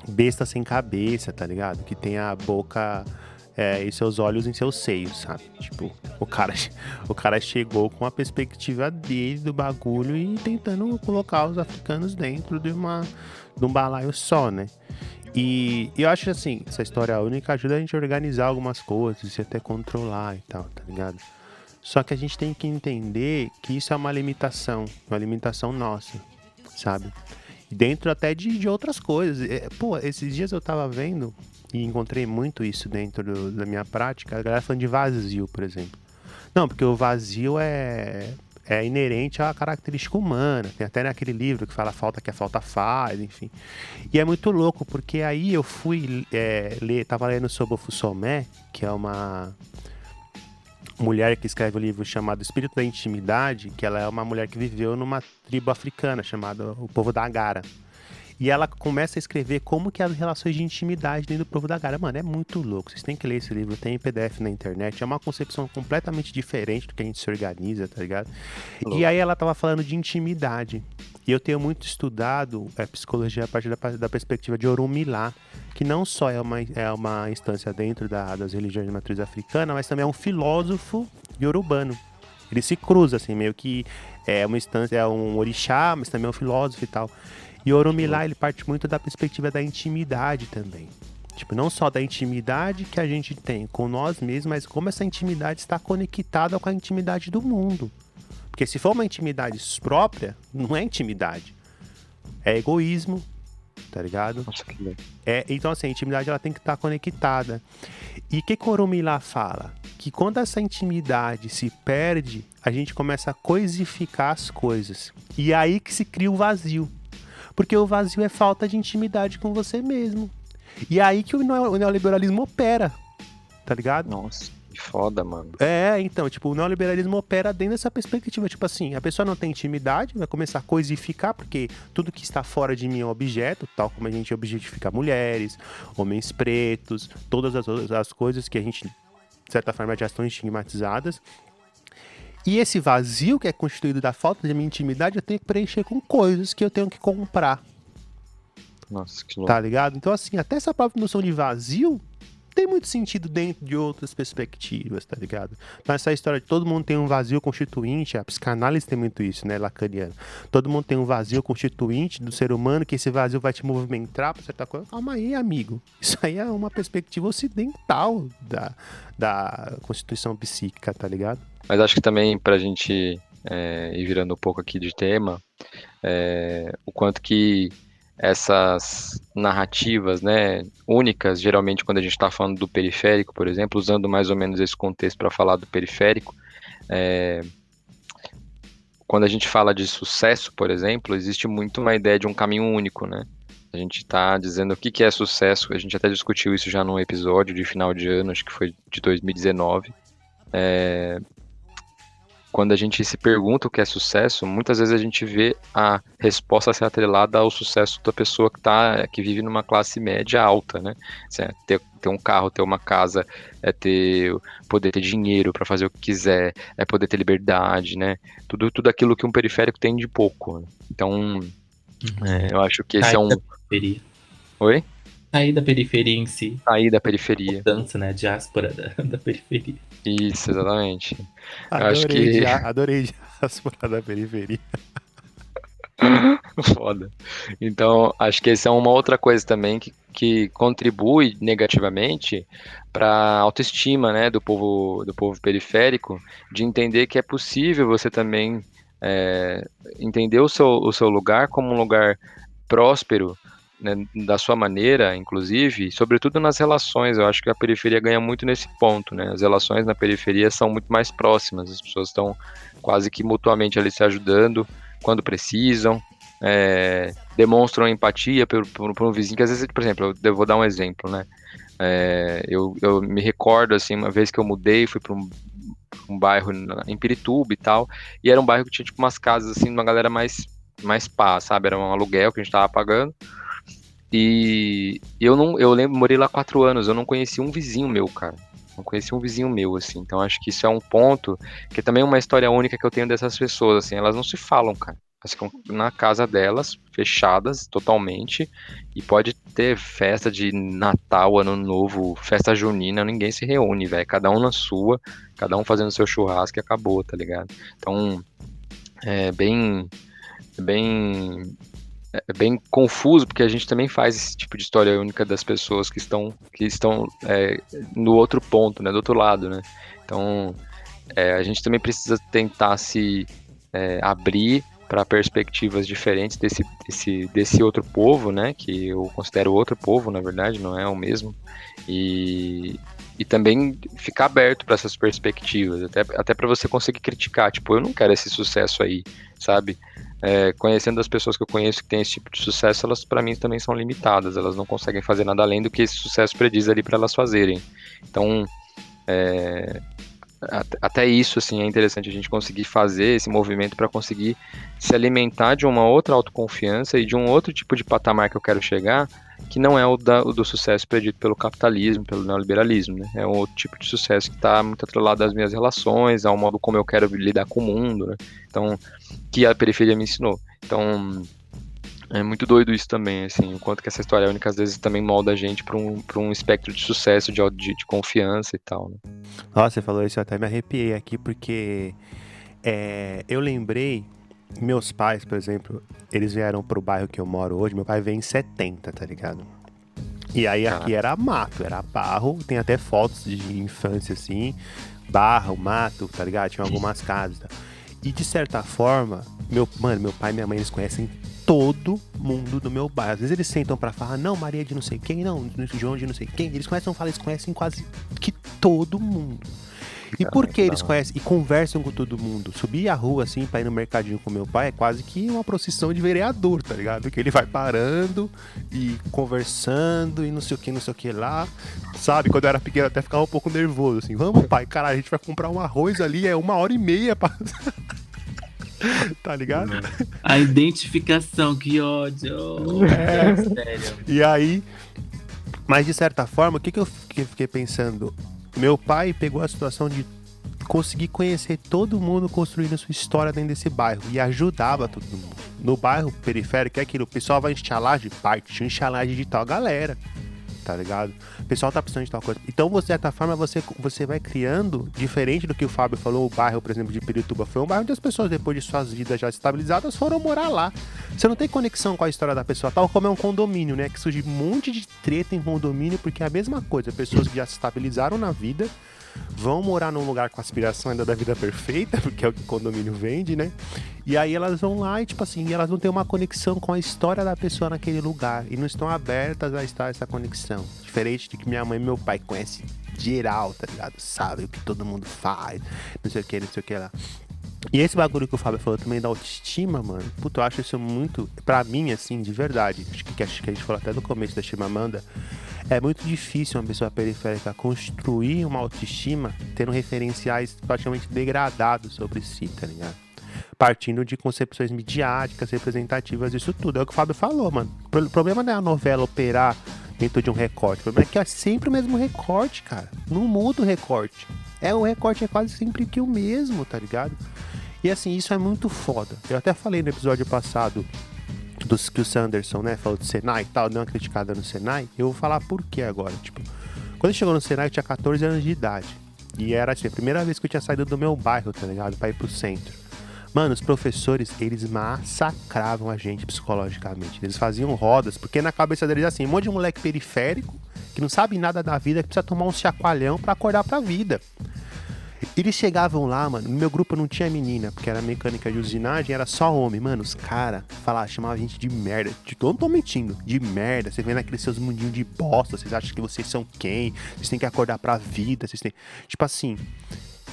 Speaker 1: besta sem cabeça, tá ligado? Que tem a boca é, e seus olhos em seus seios, sabe? Tipo, o cara, o cara chegou com a perspectiva dele do bagulho e tentando colocar os africanos dentro de uma de um balaio só, né? E, eu acho assim, essa história única ajuda a gente a organizar algumas coisas e até controlar e tal, tá ligado? Só que a gente tem que entender que isso é uma limitação, uma limitação nossa, sabe? Dentro até de, de outras coisas. É, Pô, esses dias eu tava vendo e encontrei muito isso dentro do- da minha prática, a galera falando de vazio, por exemplo. Não, porque o vazio é, é inerente à característica humana. Tem até naquele livro que fala a falta que a falta faz, enfim. E é muito louco, porque aí eu fui é, ler, tava lendo sobre o Fussomé, que é uma mulher que escreve um livro chamado Espírito da Intimidade, que ela é uma mulher que viveu numa tribo africana chamada o povo da Agara. E ela começa a escrever como que é as relações de intimidade dentro do povo da Agara. Mano, é muito louco. Vocês têm que ler esse livro, tem em PDF na internet. É uma concepção completamente diferente do que a gente se organiza, tá ligado? E aí ela tava falando de intimidade. E eu tenho muito estudado é, psicologia a partir da, da perspectiva de Orumilá, que não só é uma, é uma instância dentro da- das religiões de matriz africana, mas também é um filósofo iorubano. Ele se cruza, assim, meio que é uma instância, é um orixá, mas também é um filósofo e tal. E Orumilá, ele parte muito da perspectiva da intimidade também. Tipo, não só da intimidade que a gente tem com nós mesmos, mas como essa intimidade está conectada com a intimidade do mundo. Porque se for uma intimidade própria, não é intimidade. É egoísmo, tá ligado?
Speaker 2: Nossa, que.
Speaker 1: É, então, assim, a intimidade ela tem que estar conectada. E o que, que o Orumilá fala? Que quando essa intimidade se perde, a gente começa a coisificar as coisas. E é aí que se cria o vazio. Porque o vazio é falta de intimidade com você mesmo. E é aí que o neo- o neoliberalismo opera. Tá ligado?
Speaker 2: Nossa, que foda, mano.
Speaker 1: É, então, tipo, o neoliberalismo opera dentro dessa perspectiva. Tipo assim, a pessoa não tem intimidade, vai começar a coisificar, porque tudo que está fora de mim é objeto, tal como a gente objetifica mulheres, homens pretos, todas as, as coisas que a gente, de certa forma, já estão estigmatizadas. E esse vazio que é constituído da falta de minha intimidade, eu tenho que preencher com coisas que eu tenho que comprar.
Speaker 2: Nossa, que louco.
Speaker 1: Tá ligado? Então, assim, até essa própria noção de vazio tem muito sentido dentro de outras perspectivas, tá ligado? Então, essa história de todo mundo tem um vazio constituinte, a psicanálise tem muito isso, né, lacaniana. Todo mundo tem um vazio constituinte do ser humano, que esse vazio vai te movimentar pra certa coisa. Calma aí, amigo. Isso aí é uma perspectiva ocidental da, da constituição psíquica, tá ligado?
Speaker 2: Mas acho que também pra gente é, ir virando um pouco aqui de tema, é, o quanto que essas narrativas, né, únicas, geralmente quando a gente está falando do periférico, por exemplo, usando mais ou menos esse contexto para falar do periférico, é, quando a gente fala de sucesso, por exemplo, existe muito uma ideia de um caminho único, né? A gente está dizendo o que, que é sucesso, a gente até discutiu isso já num episódio de final de ano, acho que foi de 2019. É, quando a gente se pergunta o que é sucesso, muitas vezes a gente vê a resposta ser atrelada ao sucesso da pessoa que tá, que vive numa classe média alta, né? Assim, é ter, ter um carro, ter uma casa, é ter poder ter dinheiro para fazer o que quiser, é poder ter liberdade, né? Tudo, tudo aquilo que um periférico tem de pouco. né? Então, é, eu acho que esse é um. Oi?
Speaker 3: Sair da periferia em si.
Speaker 2: Sair da periferia.
Speaker 3: Mudança, né? Diáspora da, da periferia.
Speaker 2: Isso, exatamente.
Speaker 1: Adorei,
Speaker 2: acho que-
Speaker 1: adorei diáspora da periferia.
Speaker 2: Foda. Então, acho que essa é uma outra coisa também que, que contribui negativamente para a autoestima, né, do povo, do povo periférico, de entender que é possível você também é, entender o seu, o seu lugar como um lugar próspero, né, da sua maneira, inclusive, sobretudo nas relações. Eu acho que a periferia ganha muito nesse ponto, né? As relações na periferia são muito mais próximas, as pessoas estão quase que mutuamente ali se ajudando quando precisam, é, demonstram empatia por, por, por, um vizinho, que às vezes, por exemplo, eu vou dar um exemplo, né? É, eu, eu me recordo, assim, uma vez que eu mudei, fui para um, um bairro em Pirituba e tal, e era um bairro que tinha, tipo, umas casas, assim, de uma galera mais, mais pá, sabe? Era um aluguel que a gente tava pagando, e eu não, eu lembro, morei lá quatro anos, eu não conheci um vizinho meu, cara. Não conheci um vizinho meu, assim. Então acho que isso é um ponto que é também uma história única que eu tenho dessas pessoas, assim. Elas não se falam, cara. Elas ficam na casa delas, fechadas totalmente, e pode ter festa de Natal, Ano Novo, festa junina, ninguém se reúne, velho. Cada um na sua, cada um fazendo seu churrasco e acabou, tá ligado? Então, é bem, bem é bem confuso, porque a gente também faz esse tipo de história única das pessoas que estão, que estão é, no outro ponto, né, do outro lado, né? Então, é, a gente também precisa tentar se é, abrir para perspectivas diferentes desse, desse, desse outro povo, né? Que eu considero outro povo, na verdade, não é o mesmo. E, e também ficar aberto para essas perspectivas, até, até para você conseguir criticar. Tipo, eu não quero esse sucesso aí, sabe? É, conhecendo as pessoas que eu conheço que têm esse tipo de sucesso, elas para mim também são limitadas, elas não conseguem fazer nada além do que esse sucesso prediz ali para elas fazerem. Então, é, até isso assim é interessante a gente conseguir fazer esse movimento para conseguir se alimentar de uma outra autoconfiança e de um outro tipo de patamar que eu quero chegar que não é o, da, o do sucesso predito pelo capitalismo, pelo neoliberalismo, né? É um outro tipo de sucesso que está muito atrelado às minhas relações, ao modo como eu quero lidar com o mundo, né? Então, que a periferia me ensinou. Então, é muito doido isso também, assim, o quanto que essa história única às vezes também molda a gente para um, um espectro de sucesso, de, de, de confiança e tal, né?
Speaker 1: Nossa, você falou isso, eu até me arrepiei aqui, porque é, eu lembrei meus pais, por exemplo, eles vieram pro bairro que eu moro hoje. Meu pai veio em 70, tá ligado? E aí aqui era mato, era barro. Tem até fotos de infância assim. Barro, mato, tá ligado? Tinha algumas casas. Tá? E de certa forma, meu, mano, meu pai e minha mãe, eles conhecem todo mundo do meu bairro. Às vezes eles sentam para falar, não, Maria de não sei quem, não, João de não sei quem. Eles começam a falar, eles conhecem quase que todo mundo. E por que eles conhecem e conversam com todo mundo? Subir a rua assim pra ir no mercadinho com meu pai é quase que uma procissão de vereador, tá ligado? Que ele vai parando e conversando e não sei o que, não sei o que lá. Sabe? Quando eu era pequeno eu até ficava um pouco nervoso, assim. Vamos, pai, cara, a gente vai comprar um arroz ali, é uma hora e meia pra. tá ligado?
Speaker 3: A identificação, que ódio.
Speaker 1: É. Sério. E aí, mas de certa forma, o que, que eu fiquei pensando? Meu pai pegou a situação de conseguir conhecer todo mundo construindo sua história dentro desse bairro e ajudava todo mundo. No bairro periférico é aquilo, o pessoal vai instalar de parte, instalar de tal galera, tá ligado? O pessoal tá precisando de tal coisa. Então, de certa forma, você, você vai criando, diferente do que o Fábio falou, o bairro, por exemplo, de Pirituba foi um bairro onde as pessoas, depois de suas vidas já estabilizadas, foram morar lá. Você não tem conexão com a história da pessoa, tal como é um condomínio, né? Que surge um monte de treta em condomínio, porque é a mesma coisa, pessoas que já se estabilizaram na vida vão morar num lugar com aspiração ainda da vida perfeita, porque é o que o condomínio vende, né? E aí elas vão lá e, tipo assim, elas não têm uma conexão com a história da pessoa naquele lugar. E não estão abertas a estar essa conexão. Diferente de que minha mãe e meu pai conhecem geral, tá ligado? Sabe o que todo mundo faz, não sei o que, não sei o que lá. E esse bagulho que o Fábio falou também da autoestima, mano. Puta, eu acho isso muito, pra mim, assim, de verdade. Acho que, acho que a gente falou até no começo da Chimamanda. É muito difícil uma pessoa periférica construir uma autoestima tendo referenciais praticamente degradados sobre si, tá ligado? Partindo de concepções midiáticas, representativas, isso tudo. É o que o Fábio falou, mano. O problema não é a novela operar dentro de um recorte. O problema é que é sempre o mesmo recorte, cara. Não muda o recorte. É o recorte é quase sempre que o mesmo, tá ligado? E assim, isso é muito foda. Eu até falei no episódio passado dos que o Sanderson, né, falou do Senai e tal, deu uma criticada no Senai, eu vou falar por que agora. Tipo, quando chegou no Senai, eu tinha 14 anos de idade. E era assim, a primeira vez que eu tinha saído do meu bairro, tá ligado? Pra ir pro centro. Mano, os professores, eles massacravam a gente psicologicamente. Eles faziam rodas, porque na cabeça deles assim, um monte de moleque periférico, que não sabe nada da vida, que precisa tomar um chacoalhão pra acordar pra vida. Eles chegavam lá, mano. No meu grupo não tinha menina, porque era mecânica de usinagem, era só homem. Mano, os caras falavam, chamavam a gente de merda. Eu não tô mentindo, de merda. Vocês vêm naqueles seus mundinhos de bosta, vocês acham que vocês são quem? Vocês têm que acordar pra vida, vocês têm. Tipo assim,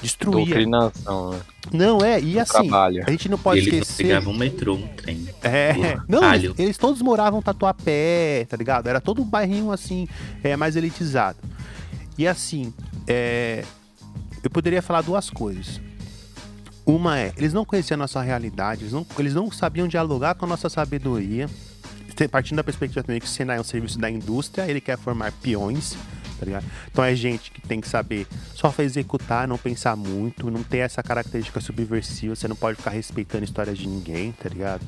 Speaker 1: destruía.
Speaker 2: Doutrinação, né?
Speaker 1: Não, é, e assim,
Speaker 2: trabalho.
Speaker 1: a gente não pode
Speaker 3: Eles
Speaker 1: esquecer.
Speaker 3: pegavam um metrô, um trem.
Speaker 1: É, não, eles, eles todos moravam Tatuapé, tá ligado? Era todo um bairrinho assim, é, mais elitizado. E assim, é, eu poderia falar duas coisas. Uma é, eles não conheciam a nossa realidade, eles não, eles não sabiam dialogar com a nossa sabedoria. Partindo da perspectiva também que o Senai é um serviço da indústria, ele quer formar peões, tá ligado? Então é gente que tem que saber só executar, não pensar muito, não ter essa característica subversiva, você não pode ficar respeitando histórias de ninguém, tá ligado?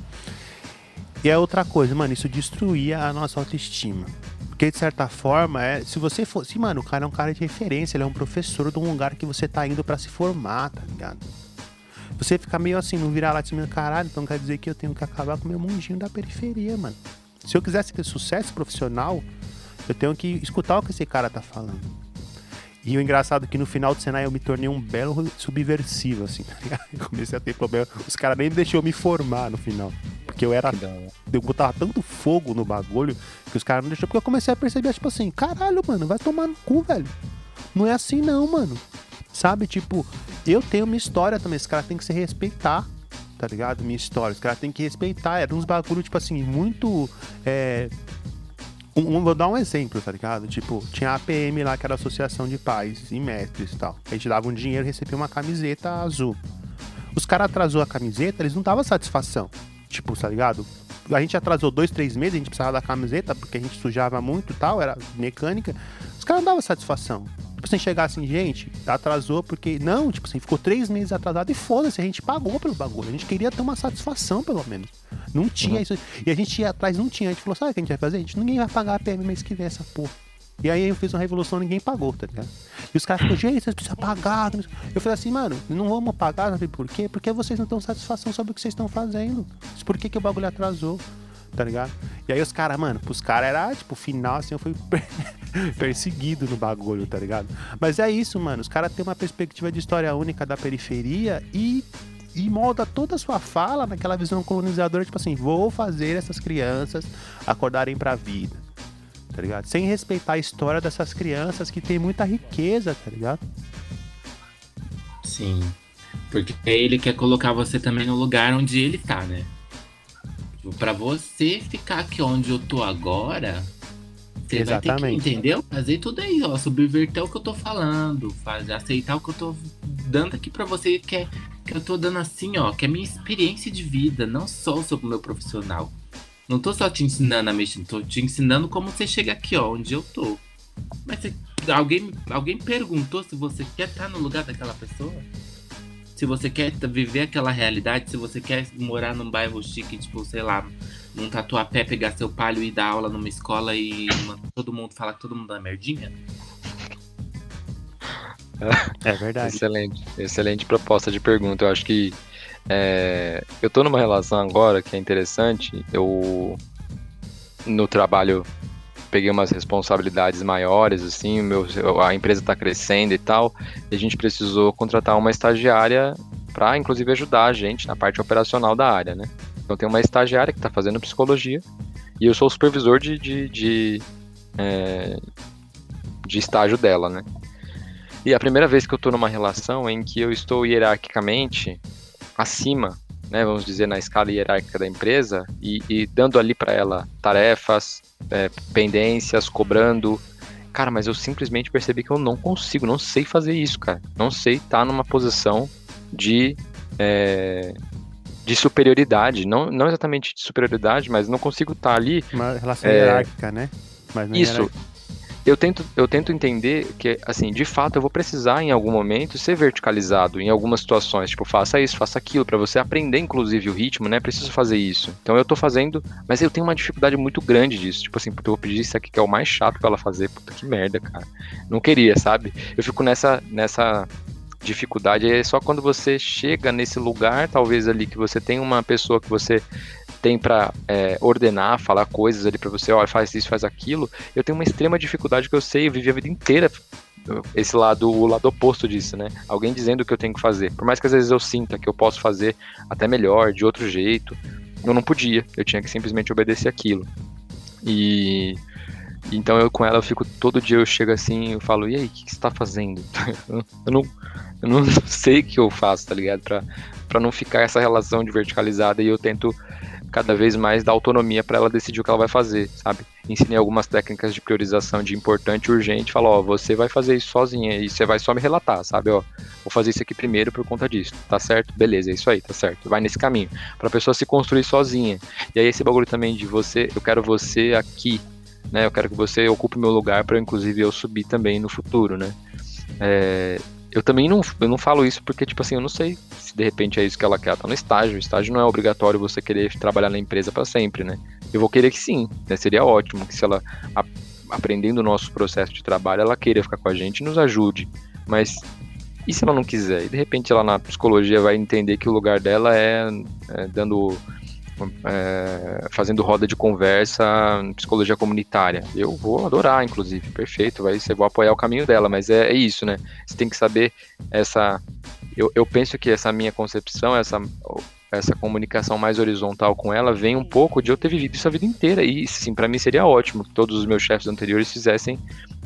Speaker 1: E é outra coisa, mano, isso destruía a nossa autoestima. Porque, de certa forma, é, se você fosse, mano, o cara é um cara de referência, ele é um professor de um lugar que você tá indo pra se formar, tá ligado? Você fica meio assim, não virar lá cima, caralho, então quer dizer que eu tenho que acabar com o meu mundinho da periferia, mano. Se eu quisesse ter sucesso profissional, eu tenho que escutar o que esse cara tá falando. E o engraçado é que no final do Senai eu me tornei um belo subversivo, assim, tá ligado? Eu comecei a ter problema. Os caras nem deixou eu me formar no final. Porque eu era eu botava tanto fogo no bagulho que os caras não deixaram. Porque eu comecei a perceber, tipo assim, caralho, mano, vai tomar no cu, velho. Não é assim não, mano. Sabe, tipo, eu tenho minha história também. Esse cara tem que se respeitar, tá ligado? Minha história. Os caras tem que respeitar. Era uns bagulho, tipo assim, muito. É... um- vou dar um exemplo, tá ligado? Tipo, tinha a APM lá, que era a Associação de Pais e Mestres e tal. A gente dava um dinheiro e recebia uma camiseta azul. Os caras atrasou a camiseta, eles não davam satisfação. Tipo, tá ligado? A gente atrasou dois, três meses, a gente precisava da camiseta porque a gente sujava muito e tal, era mecânica. Os caras não davam satisfação. Tipo, assim, chegar assim, gente, atrasou porque. Não, tipo assim, ficou três meses atrasado e foda-se, a gente pagou pelo bagulho. A gente queria ter uma satisfação, pelo menos. Não tinha isso. E a gente ia atrás, não tinha. A gente falou, sabe o que a gente vai fazer? A gente ninguém vai pagar a PM mês que vem essa porra. E aí eu fiz uma revolução ninguém pagou, tá ligado? E os caras falaram, gente, vocês precisam pagar. Eu falei assim, mano, não vamos pagar, sabe por quê? Porque vocês não têm satisfação sobre o que vocês estão fazendo. Por que, que o bagulho atrasou? Tá ligado? E aí os caras, mano, pros caras era, tipo, final, assim, eu fui per- perseguido no bagulho, tá ligado? Mas é isso, mano. Os caras têm uma perspectiva de história única da periferia e, e molda toda a sua fala naquela visão colonizadora, tipo assim, vou fazer essas crianças acordarem pra vida. Tá ligado? Sem respeitar a história dessas crianças que tem muita riqueza, tá ligado?
Speaker 3: Sim. Porque ele quer colocar você também no lugar onde ele tá, né? Tipo, Pra você ficar aqui onde eu tô agora, você vai ter que,
Speaker 1: Exatamente.
Speaker 3: entendeu? Fazer tudo aí, ó. Subverter o que eu tô falando. Fazer, aceitar o que eu tô dando aqui pra você, que, é, que eu tô dando assim, ó. Que é minha experiência de vida, não só sobre o meu profissional. Não tô só te ensinando a mexer, tô te ensinando como você chega aqui, ó, onde eu tô. Mas você- alguém, alguém perguntou se você quer estar no lugar daquela pessoa? Se você quer viver aquela realidade, se você quer morar num bairro chique, tipo, sei lá, num tatuapé, pegar seu palho e dar aula numa escola e todo mundo falar que todo mundo é merdinha?
Speaker 1: É verdade.
Speaker 2: Excelente, excelente proposta de pergunta. Eu acho que é, eu tô numa relação agora que é interessante. Eu no trabalho peguei umas responsabilidades maiores, assim, meu, a empresa está crescendo e tal, e a gente precisou contratar uma estagiária para, inclusive, ajudar a gente na parte operacional da área, né? Então tem uma estagiária que está fazendo psicologia e eu sou o supervisor de, de, de, é, de estágio dela, né? E a primeira vez que eu tô numa relação em que eu estou hierarquicamente acima, né, vamos dizer, na escala hierárquica da empresa e, e dando ali para ela tarefas, é, pendências, cobrando. Cara, mas eu simplesmente percebi que eu não consigo, não sei fazer isso, cara. Não sei estar numa posição de, é, de superioridade. Não, não exatamente de superioridade, mas não consigo estar ali
Speaker 1: Uma relação
Speaker 2: É.
Speaker 1: hierárquica, né? É
Speaker 2: isso.
Speaker 1: hierárquica.
Speaker 2: Eu tento, eu tento entender que, assim, de fato eu vou precisar em algum momento ser verticalizado em algumas situações. Tipo, faça isso, faça aquilo, pra você aprender, inclusive, o ritmo, né? Preciso fazer isso. Então eu tô fazendo, mas eu tenho uma dificuldade muito grande disso. Tipo assim, puta, eu vou pedir isso aqui que é o mais chato pra ela fazer. Puta que merda, cara. Não queria, sabe? Eu fico nessa, nessa dificuldade é só quando você chega nesse lugar, talvez ali que você tem uma pessoa que você tem para é, ordenar, falar coisas ali para você, olha, faz isso, faz aquilo. Eu tenho uma extrema dificuldade que eu sei, eu vivi a vida inteira esse lado, o lado oposto disso, né? Alguém dizendo o que eu tenho que fazer. Por mais que às vezes eu sinta que eu posso fazer até melhor, de outro jeito, eu não podia. Eu tinha que simplesmente obedecer aquilo. E então eu com ela eu fico todo dia eu chego assim, eu falo: "E aí, o que, que você tá fazendo?" eu não eu não sei o que eu faço, tá ligado? Pra, pra não ficar essa relação de verticalizada e eu tento cada vez mais dar autonomia para ela decidir o que ela vai fazer, sabe? Ensinei algumas técnicas de priorização de importante e urgente, falo, ó, você vai fazer isso sozinha e você vai só me relatar, sabe? Ó, vou fazer isso aqui primeiro por conta disso, tá certo? Beleza, é isso aí, tá certo. Vai nesse caminho, pra pessoa se construir sozinha. E aí esse bagulho também de você, eu quero você aqui, né? Eu quero que você ocupe meu lugar para inclusive eu subir também no futuro, né? É, eu também não, eu não falo isso porque, tipo assim, eu não sei se de repente é isso que ela quer. Ela tá no estágio. O estágio não é obrigatório você querer trabalhar na empresa para sempre, né? Eu vou querer que sim, né? Seria ótimo que se ela, a, aprendendo o nosso processo de trabalho, ela queira ficar com a gente e nos ajude. Mas e se ela não quiser? E de repente ela na psicologia vai entender que o lugar dela é, é dando é, fazendo roda de conversa em psicologia comunitária. Eu vou adorar, inclusive, perfeito, vai, você vou apoiar o caminho dela, mas é, é isso, né? Você tem que saber essa. Eu, eu penso que essa minha concepção, essa, essa comunicação mais horizontal com ela, vem um pouco de eu ter vivido isso a vida inteira. E sim, para mim seria ótimo que todos os meus chefes anteriores fizessem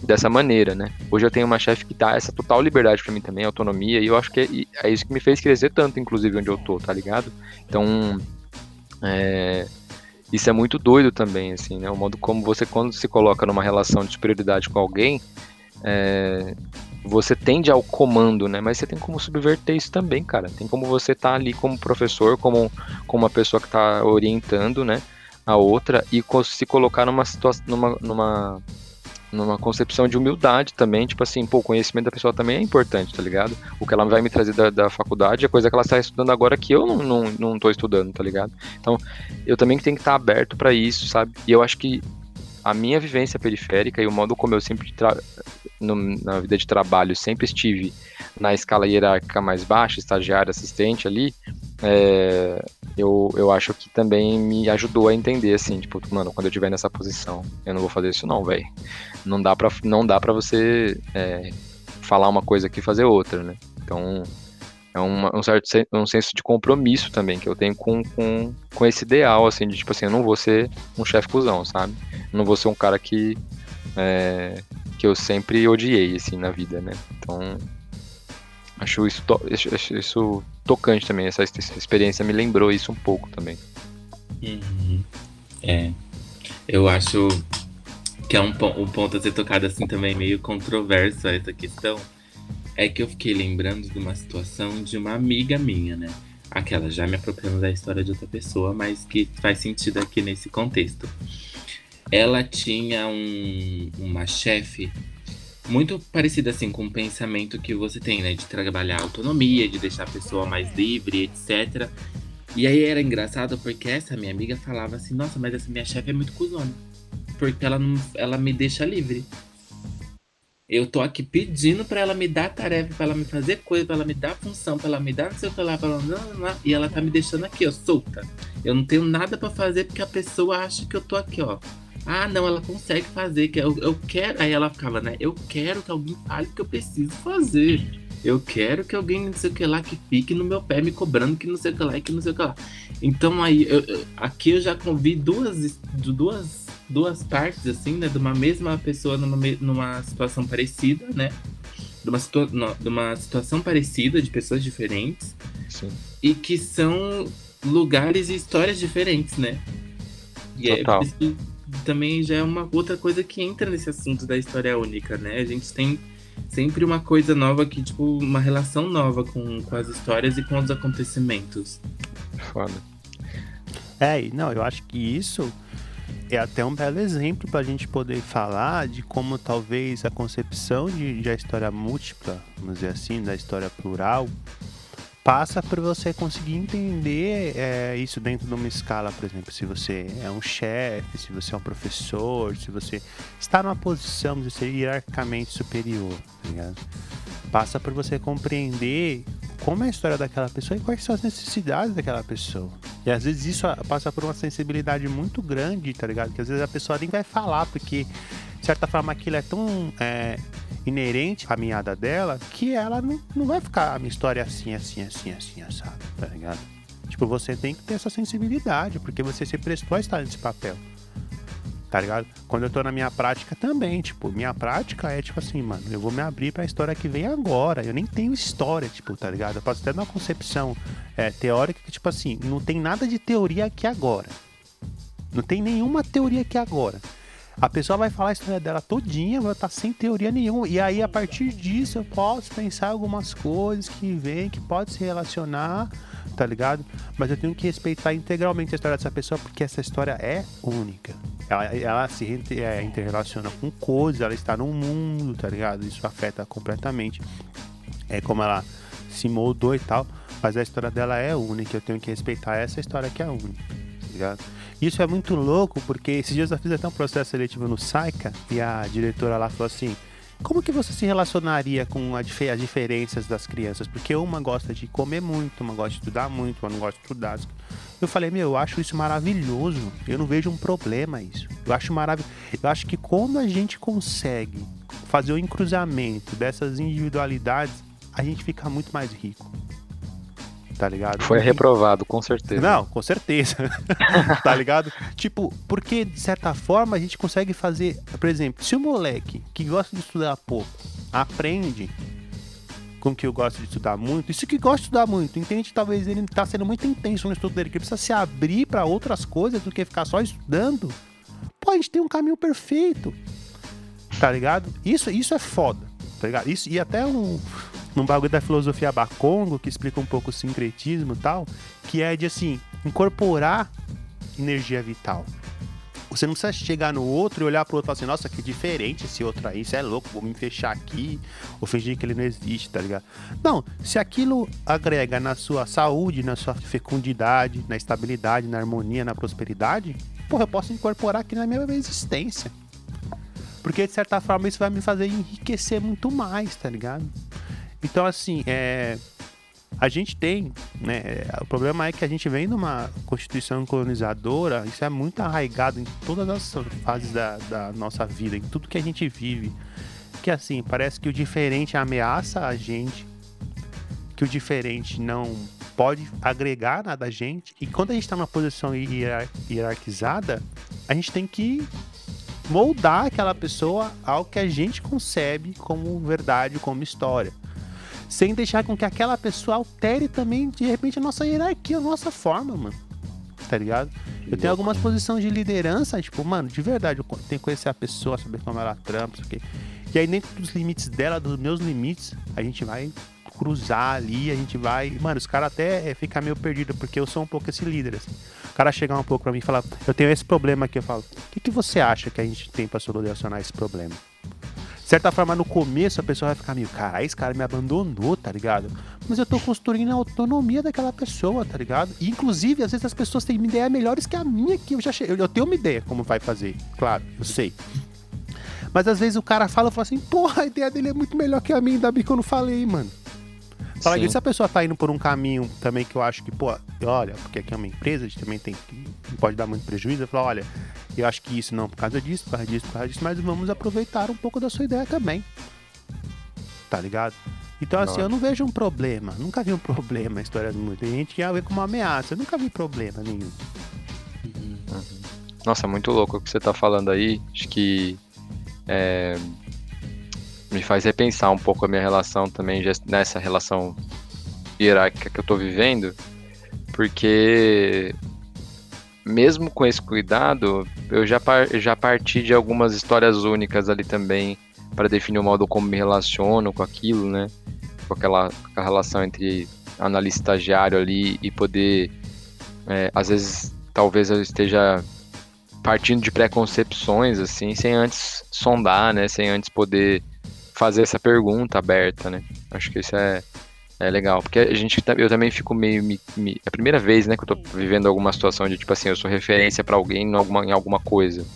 Speaker 2: dessa maneira, né? Hoje eu tenho uma chefe que dá essa total liberdade para mim também, autonomia, e eu acho que é, é isso que me fez crescer tanto, inclusive, onde eu tô, tá ligado? Então, é, isso é muito doido também, assim, né? O modo como você, quando se coloca numa relação de superioridade com alguém, é, você tende ao comando, né? Mas você tem como subverter isso também, cara. Tem como você estar tá ali como professor, como, como uma pessoa que está orientando, né? A outra e se colocar numa situação, numa, numa numa concepção de humildade também, tipo assim, pô, o conhecimento da pessoa também é importante, tá ligado? O que ela vai me trazer da, da faculdade é coisa que ela está estudando agora que eu não, não, não tô estudando, tá ligado? Então, eu também tenho que estar aberto para isso, sabe? E eu acho que a minha vivência periférica e o modo como eu sempre no, na vida de trabalho sempre estive na escala hierárquica mais baixa, estagiário, assistente ali, é, eu, eu acho que também me ajudou a entender, assim, tipo, mano, quando eu estiver nessa posição, eu não vou fazer isso não, velho. Não dá pra, não dá pra você é, falar uma coisa aqui e fazer outra, né? Então, é uma, um certo um senso de compromisso também que eu tenho com, com, com esse ideal, assim, de tipo assim, eu não vou ser um chefe cuzão, sabe? Eu não vou ser um cara que, é, que eu sempre odiei, assim, na vida, né? Então, Acho isso, to acho isso tocante também. Essa, essa, experiência me lembrou isso um pouco também.
Speaker 3: Uhum. É. Eu acho que é um, um ponto a ser tocado assim também meio controverso essa questão. É que eu fiquei lembrando de uma situação de uma amiga minha, né? Aquela já me apropriando da história de outra pessoa, mas que faz sentido aqui nesse contexto. Ela tinha um, uma chefe muito parecida assim com o pensamento que você tem, né? De trabalhar autonomia, de deixar a pessoa mais livre, etc. E aí era engraçado porque essa minha amiga falava assim, nossa, mas essa minha chefe é muito cuzona. Porque ela, não, ela me deixa livre. Eu tô aqui pedindo para ela me dar tarefa, para ela me fazer coisa, para ela me dar função, para ela me dar não sei o que lá, pra ela, e ela tá me deixando aqui, ó, solta. Eu não tenho nada para fazer porque a pessoa acha que eu tô aqui, ó, ah, não, ela consegue fazer, que eu, eu quero. Aí ela ficava, né? Eu quero que alguém fale que eu preciso fazer. Eu quero que alguém, não sei o que lá, que fique no meu pé me cobrando que não sei o que lá e que não sei o que lá. Então aí, eu, eu, aqui eu já convi duas, duas, duas partes, assim, né? De uma mesma pessoa numa, numa situação parecida, né? De uma, situa de uma situação parecida, de pessoas diferentes.
Speaker 2: Sim.
Speaker 3: E que são lugares e histórias diferentes, né? E é
Speaker 2: Total.
Speaker 3: é também já é uma outra coisa que entra nesse assunto da história única, né? A gente tem sempre uma coisa nova que, tipo, uma relação nova com, com as histórias e com os acontecimentos.
Speaker 2: Foda.
Speaker 1: É, não, eu acho que isso é até um belo exemplo para a gente poder falar de como talvez a concepção de, de a história múltipla, vamos dizer assim, da história plural, passa por você conseguir entender é, isso dentro de uma escala, por exemplo, se você é um chefe, se você é um professor, se você está numa posição de ser hierarquicamente superior, tá? Passa por você compreender como é a história daquela pessoa e quais são as necessidades daquela pessoa. E às vezes isso passa por uma sensibilidade muito grande, tá ligado? Que às vezes a pessoa nem vai falar, porque de certa forma aquilo é tão é, inerente à caminhada dela que ela não, não vai ficar a minha história assim, assim, assim, assim, assado, tá ligado? Tipo, você tem que ter essa sensibilidade, porque você se prestou a estar nesse papel. Tá ligado? Quando eu tô na minha prática também, tipo, minha prática é tipo assim, mano, eu vou me abrir pra história que vem agora. Eu nem tenho história, tipo, tá ligado? Eu posso até uma concepção é, teórica que, tipo assim, não tem nada de teoria aqui agora. Não tem nenhuma teoria aqui agora. A pessoa vai falar a história dela todinha, vai estar sem teoria nenhuma. E aí, a partir disso, eu posso pensar algumas coisas que vêm, que pode se relacionar, tá ligado? Mas eu tenho que respeitar integralmente a história dessa pessoa, porque essa história é única. Ela, ela se é, interrelaciona com coisas, ela está num mundo, tá ligado? Isso afeta completamente. É como ela se moldou e tal. Mas a história dela é única. Eu tenho que respeitar essa história que é única, tá ligado? Isso é muito louco, porque esses dias eu fiz até um processo seletivo no SAICA e a diretora lá falou assim: como que você se relacionaria com as diferenças das crianças? Porque uma gosta de comer muito, uma gosta de estudar muito, uma não gosta de estudar. Eu falei, meu, eu acho isso maravilhoso. Eu não vejo um problema isso. Eu acho maravilhoso. Eu acho que quando a gente consegue fazer o encruzamento dessas individualidades, a gente fica muito mais rico tá ligado?
Speaker 2: Foi reprovado, com certeza.
Speaker 1: Não, com certeza. tá ligado? Tipo, porque de certa forma a gente consegue fazer, por exemplo, se o moleque que gosta de estudar pouco aprende com que eu gosto de estudar muito, isso que gosta de estudar muito, entende? Talvez ele tá sendo muito intenso no estudo dele, que ele precisa se abrir para outras coisas do que ficar só estudando. Pô, a gente tem um caminho perfeito. Tá ligado? Isso, isso é foda, tá ligado? Isso, e até um, num bagulho da filosofia Bakongo, que explica um pouco o sincretismo e tal, que é de assim, incorporar energia vital. Você não precisa chegar no outro e olhar pro outro e falar assim, nossa, que diferente esse outro aí, isso é louco, vou me fechar aqui, ou fingir que ele não existe, tá ligado? Não, se aquilo agrega na sua saúde, na sua fecundidade, na estabilidade, na harmonia, na prosperidade, porra, eu posso incorporar aqui na minha existência. Porque de certa forma isso vai me fazer enriquecer muito mais, tá ligado? Então, assim, é, a gente tem, né? O problema é que a gente vem de uma constituição colonizadora, isso é muito arraigado em todas as fases da, da nossa vida, em tudo que a gente vive. Que assim, parece que o diferente ameaça a gente, que o diferente não pode agregar nada a gente, e quando a gente está numa posição hierarquizada, a gente tem que moldar aquela pessoa ao que a gente concebe como verdade, como história sem deixar com que aquela pessoa altere também, de repente, a nossa hierarquia, a nossa forma, mano. Tá ligado? Eu tenho algumas posições de liderança, tipo, mano, de verdade, eu tenho que conhecer a pessoa, saber como ela trampa, isso aqui. E aí, dentro dos limites dela, dos meus limites, a gente vai cruzar ali, a gente vai. Mano, os caras até é, ficam meio perdidos, porque eu sou um pouco esse líder, assim. O cara chegar um pouco pra mim e falar, eu tenho esse problema aqui, eu falo, o que, que você acha que a gente tem pra solucionar esse problema? Certa forma, no começo a pessoa vai ficar meio, cara, esse cara me abandonou, tá ligado? Mas eu tô construindo a autonomia daquela pessoa, tá ligado? E, inclusive, às vezes as pessoas têm ideias melhores que a minha, que eu já cheguei. Eu tenho uma ideia como vai fazer, claro, eu sei. Mas às vezes o cara fala e fala assim, porra, a ideia dele é muito melhor que a minha, ainda bem que eu não falei, mano. Fala que se a pessoa tá indo por um caminho também que eu acho que, pô, olha, porque aqui é uma empresa, a gente também tem que. Pode dar muito prejuízo. Eu falo, olha, eu acho que isso não por causa disso, por causa disso, por causa disso, mas vamos aproveitar um pouco da sua ideia também. Tá ligado? Então, assim, eu não vejo um problema. Nunca vi um problema na história do mundo. Tem gente que vê como uma ameaça. Eu nunca vi problema nenhum.
Speaker 2: Uhum. Nossa, muito louco o que você tá falando aí. Acho que é, me faz repensar um pouco a minha relação também nessa relação hierárquica que eu tô vivendo, porque mesmo com esse cuidado, eu já, par já parti de algumas histórias únicas ali também para definir o modo como me relaciono com aquilo, né? Com aquela, com relação entre analista estagiário ali e poder, é, às vezes, talvez eu esteja partindo de preconcepções, assim, sem antes sondar, né? Sem antes poder fazer essa pergunta aberta, né? Acho que isso é, É legal, porque a gente, tá- eu também fico meio, me, me- é a primeira vez, né, que eu tô vivendo alguma situação de, tipo assim, eu sou referência pra alguém em alguma, em alguma coisa.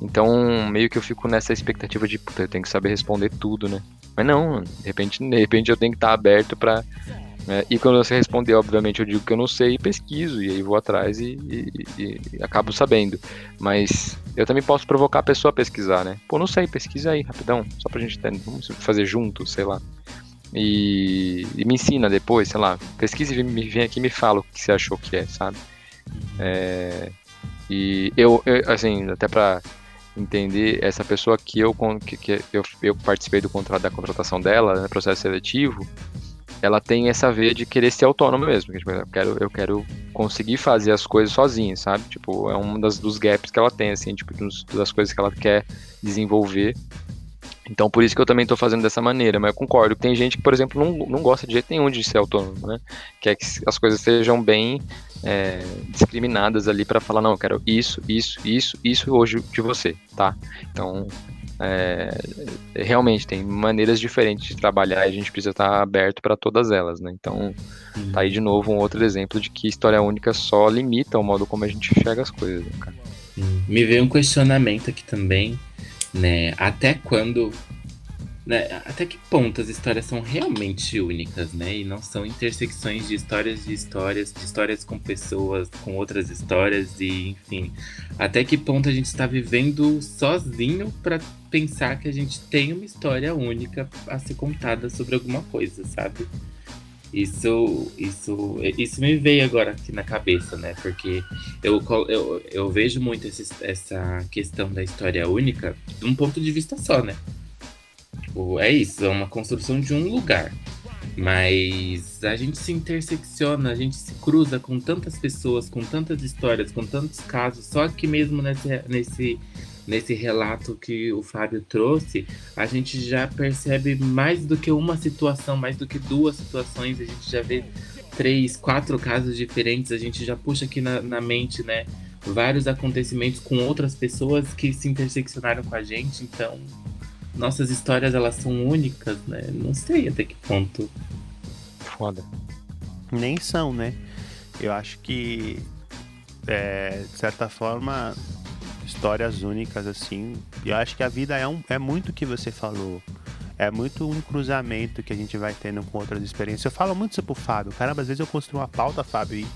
Speaker 2: Então, meio que eu fico nessa expectativa de, puta, eu tenho que saber responder tudo, né? Mas não, de repente, de repente eu tenho que estar aberto pra. Né, E quando você responder, obviamente, eu digo que eu não sei e pesquiso, e aí vou atrás e, e- e- e acabo sabendo. Mas eu também posso provocar a pessoa a pesquisar, né? Pô, não sei, pesquisa aí, rapidão, só pra gente ter, vamos fazer junto, sei lá. E, me ensina depois, sei lá, pesquisa e me vem aqui e me fala o que você achou que é, sabe? É, e eu, eu, assim, até pra entender, essa pessoa que eu, que, que eu, eu participei do contrato, da contratação dela, né, processo seletivo, ela tem essa veia de querer ser autônoma mesmo. que, tipo, eu, quero, eu quero conseguir fazer as coisas sozinha, sabe? Tipo, é um das, dos gaps que ela tem, assim, tipo, das coisas que ela quer desenvolver. Então, por isso que eu também tô fazendo dessa maneira, mas eu concordo. Tem gente que, por exemplo, não, não gosta de jeito nenhum de ser autônomo, né? Quer que as coisas sejam bem é, discriminadas ali para falar, não, eu quero isso, isso, isso, isso hoje de você, tá? Então, é, realmente tem maneiras diferentes de trabalhar e a gente precisa estar aberto para todas elas, né? Então, tá aí de novo um outro exemplo de que história única só limita o modo como a gente enxerga as coisas, né, cara?
Speaker 3: Hum, Me veio um questionamento aqui também, né? Até quando. Né, até que ponto as histórias são realmente únicas, né? E não são intersecções de histórias de histórias, de histórias com pessoas, com outras histórias, e enfim. Até que ponto a gente está vivendo sozinho para pensar que a gente tem uma história única a ser contada sobre alguma coisa, sabe? Isso, isso, isso me veio agora aqui na cabeça, né? Porque eu, eu, eu vejo muito esse- essa questão da história única de um ponto de vista só, né? Tipo, é isso, é uma construção de um lugar. Mas a gente se intersecciona, a gente se cruza com tantas pessoas, com tantas histórias, com tantos casos. Só que mesmo nesse, nesse, nesse relato que o Fábio trouxe, a gente já percebe mais do que uma situação, mais do que duas situações. A gente já vê três, quatro casos diferentes. A gente já puxa aqui na, na mente, né? Vários acontecimentos com outras pessoas que se interseccionaram com a gente. Então, nossas histórias elas são únicas, né? Não sei até que ponto.
Speaker 2: Foda.
Speaker 1: Nem são, né? Eu acho que, é, de certa forma, histórias únicas, assim. Eu acho que a vida é, um, é muito o que você falou. É muito um cruzamento que a gente vai tendo com outras experiências. Eu falo muito isso pro Fábio. Caramba, às vezes eu construo uma pauta, Fábio, e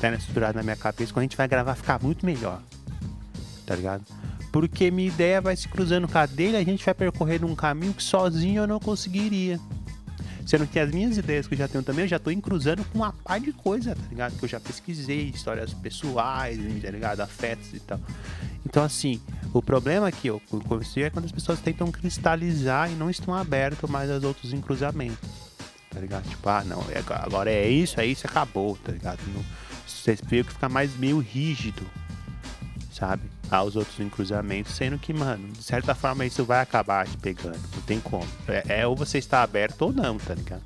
Speaker 1: tá estruturada na minha cabeça. Quando a gente vai gravar, ficar muito melhor. Tá ligado? Porque minha ideia vai se cruzando com a dele, a gente vai percorrendo um caminho que sozinho eu não conseguiria. Sendo que as minhas ideias que eu já tenho também, eu já tô encruzando com uma par de coisa, tá ligado? Que eu já pesquisei, histórias pessoais, tá ligado? Afetos e tal. Então, assim, o problema que eu conheci é quando as pessoas tentam cristalizar e não estão abertas mais aos outros encruzamentos, tá ligado? Tipo, ah, não, é- agora é isso, é isso, acabou, tá ligado? Não, você vê que fica mais meio rígido, sabe? Aos outros encruzamentos, sendo que, mano, de certa forma isso vai acabar te pegando, não tem como. É, é ou você está aberto ou não, tá ligado?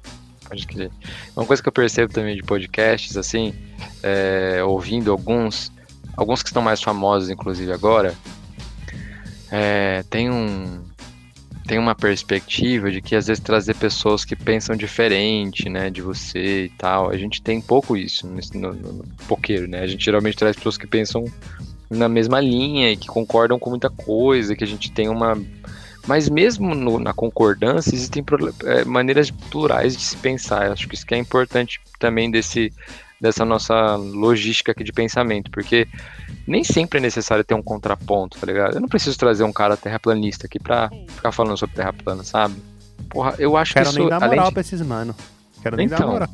Speaker 2: Pode crer. Uma coisa que eu percebo também de podcasts, assim, é, ouvindo alguns, alguns que estão mais famosos, inclusive agora, é, tem um tem uma perspectiva de que às vezes trazer pessoas que pensam diferente, né, de você e tal. A gente tem pouco isso no, no, no poqueiro, né? A gente geralmente traz pessoas que pensam na mesma linha e que concordam com muita coisa, que a gente tem uma mas mesmo no- na concordância, existem é, maneiras plurais de se pensar. Eu acho que isso que é importante também desse, dessa nossa logística aqui de pensamento, porque nem sempre é necessário ter um contraponto, tá ligado? Eu não preciso trazer um cara terraplanista aqui pra ficar falando sobre terra plana, sabe? Porra, eu acho
Speaker 1: Quero
Speaker 2: que
Speaker 1: nem
Speaker 2: isso,
Speaker 1: dar
Speaker 2: além
Speaker 1: moral
Speaker 2: de,
Speaker 1: pra esses mano. Quero nem dar
Speaker 2: Então,
Speaker 1: moral.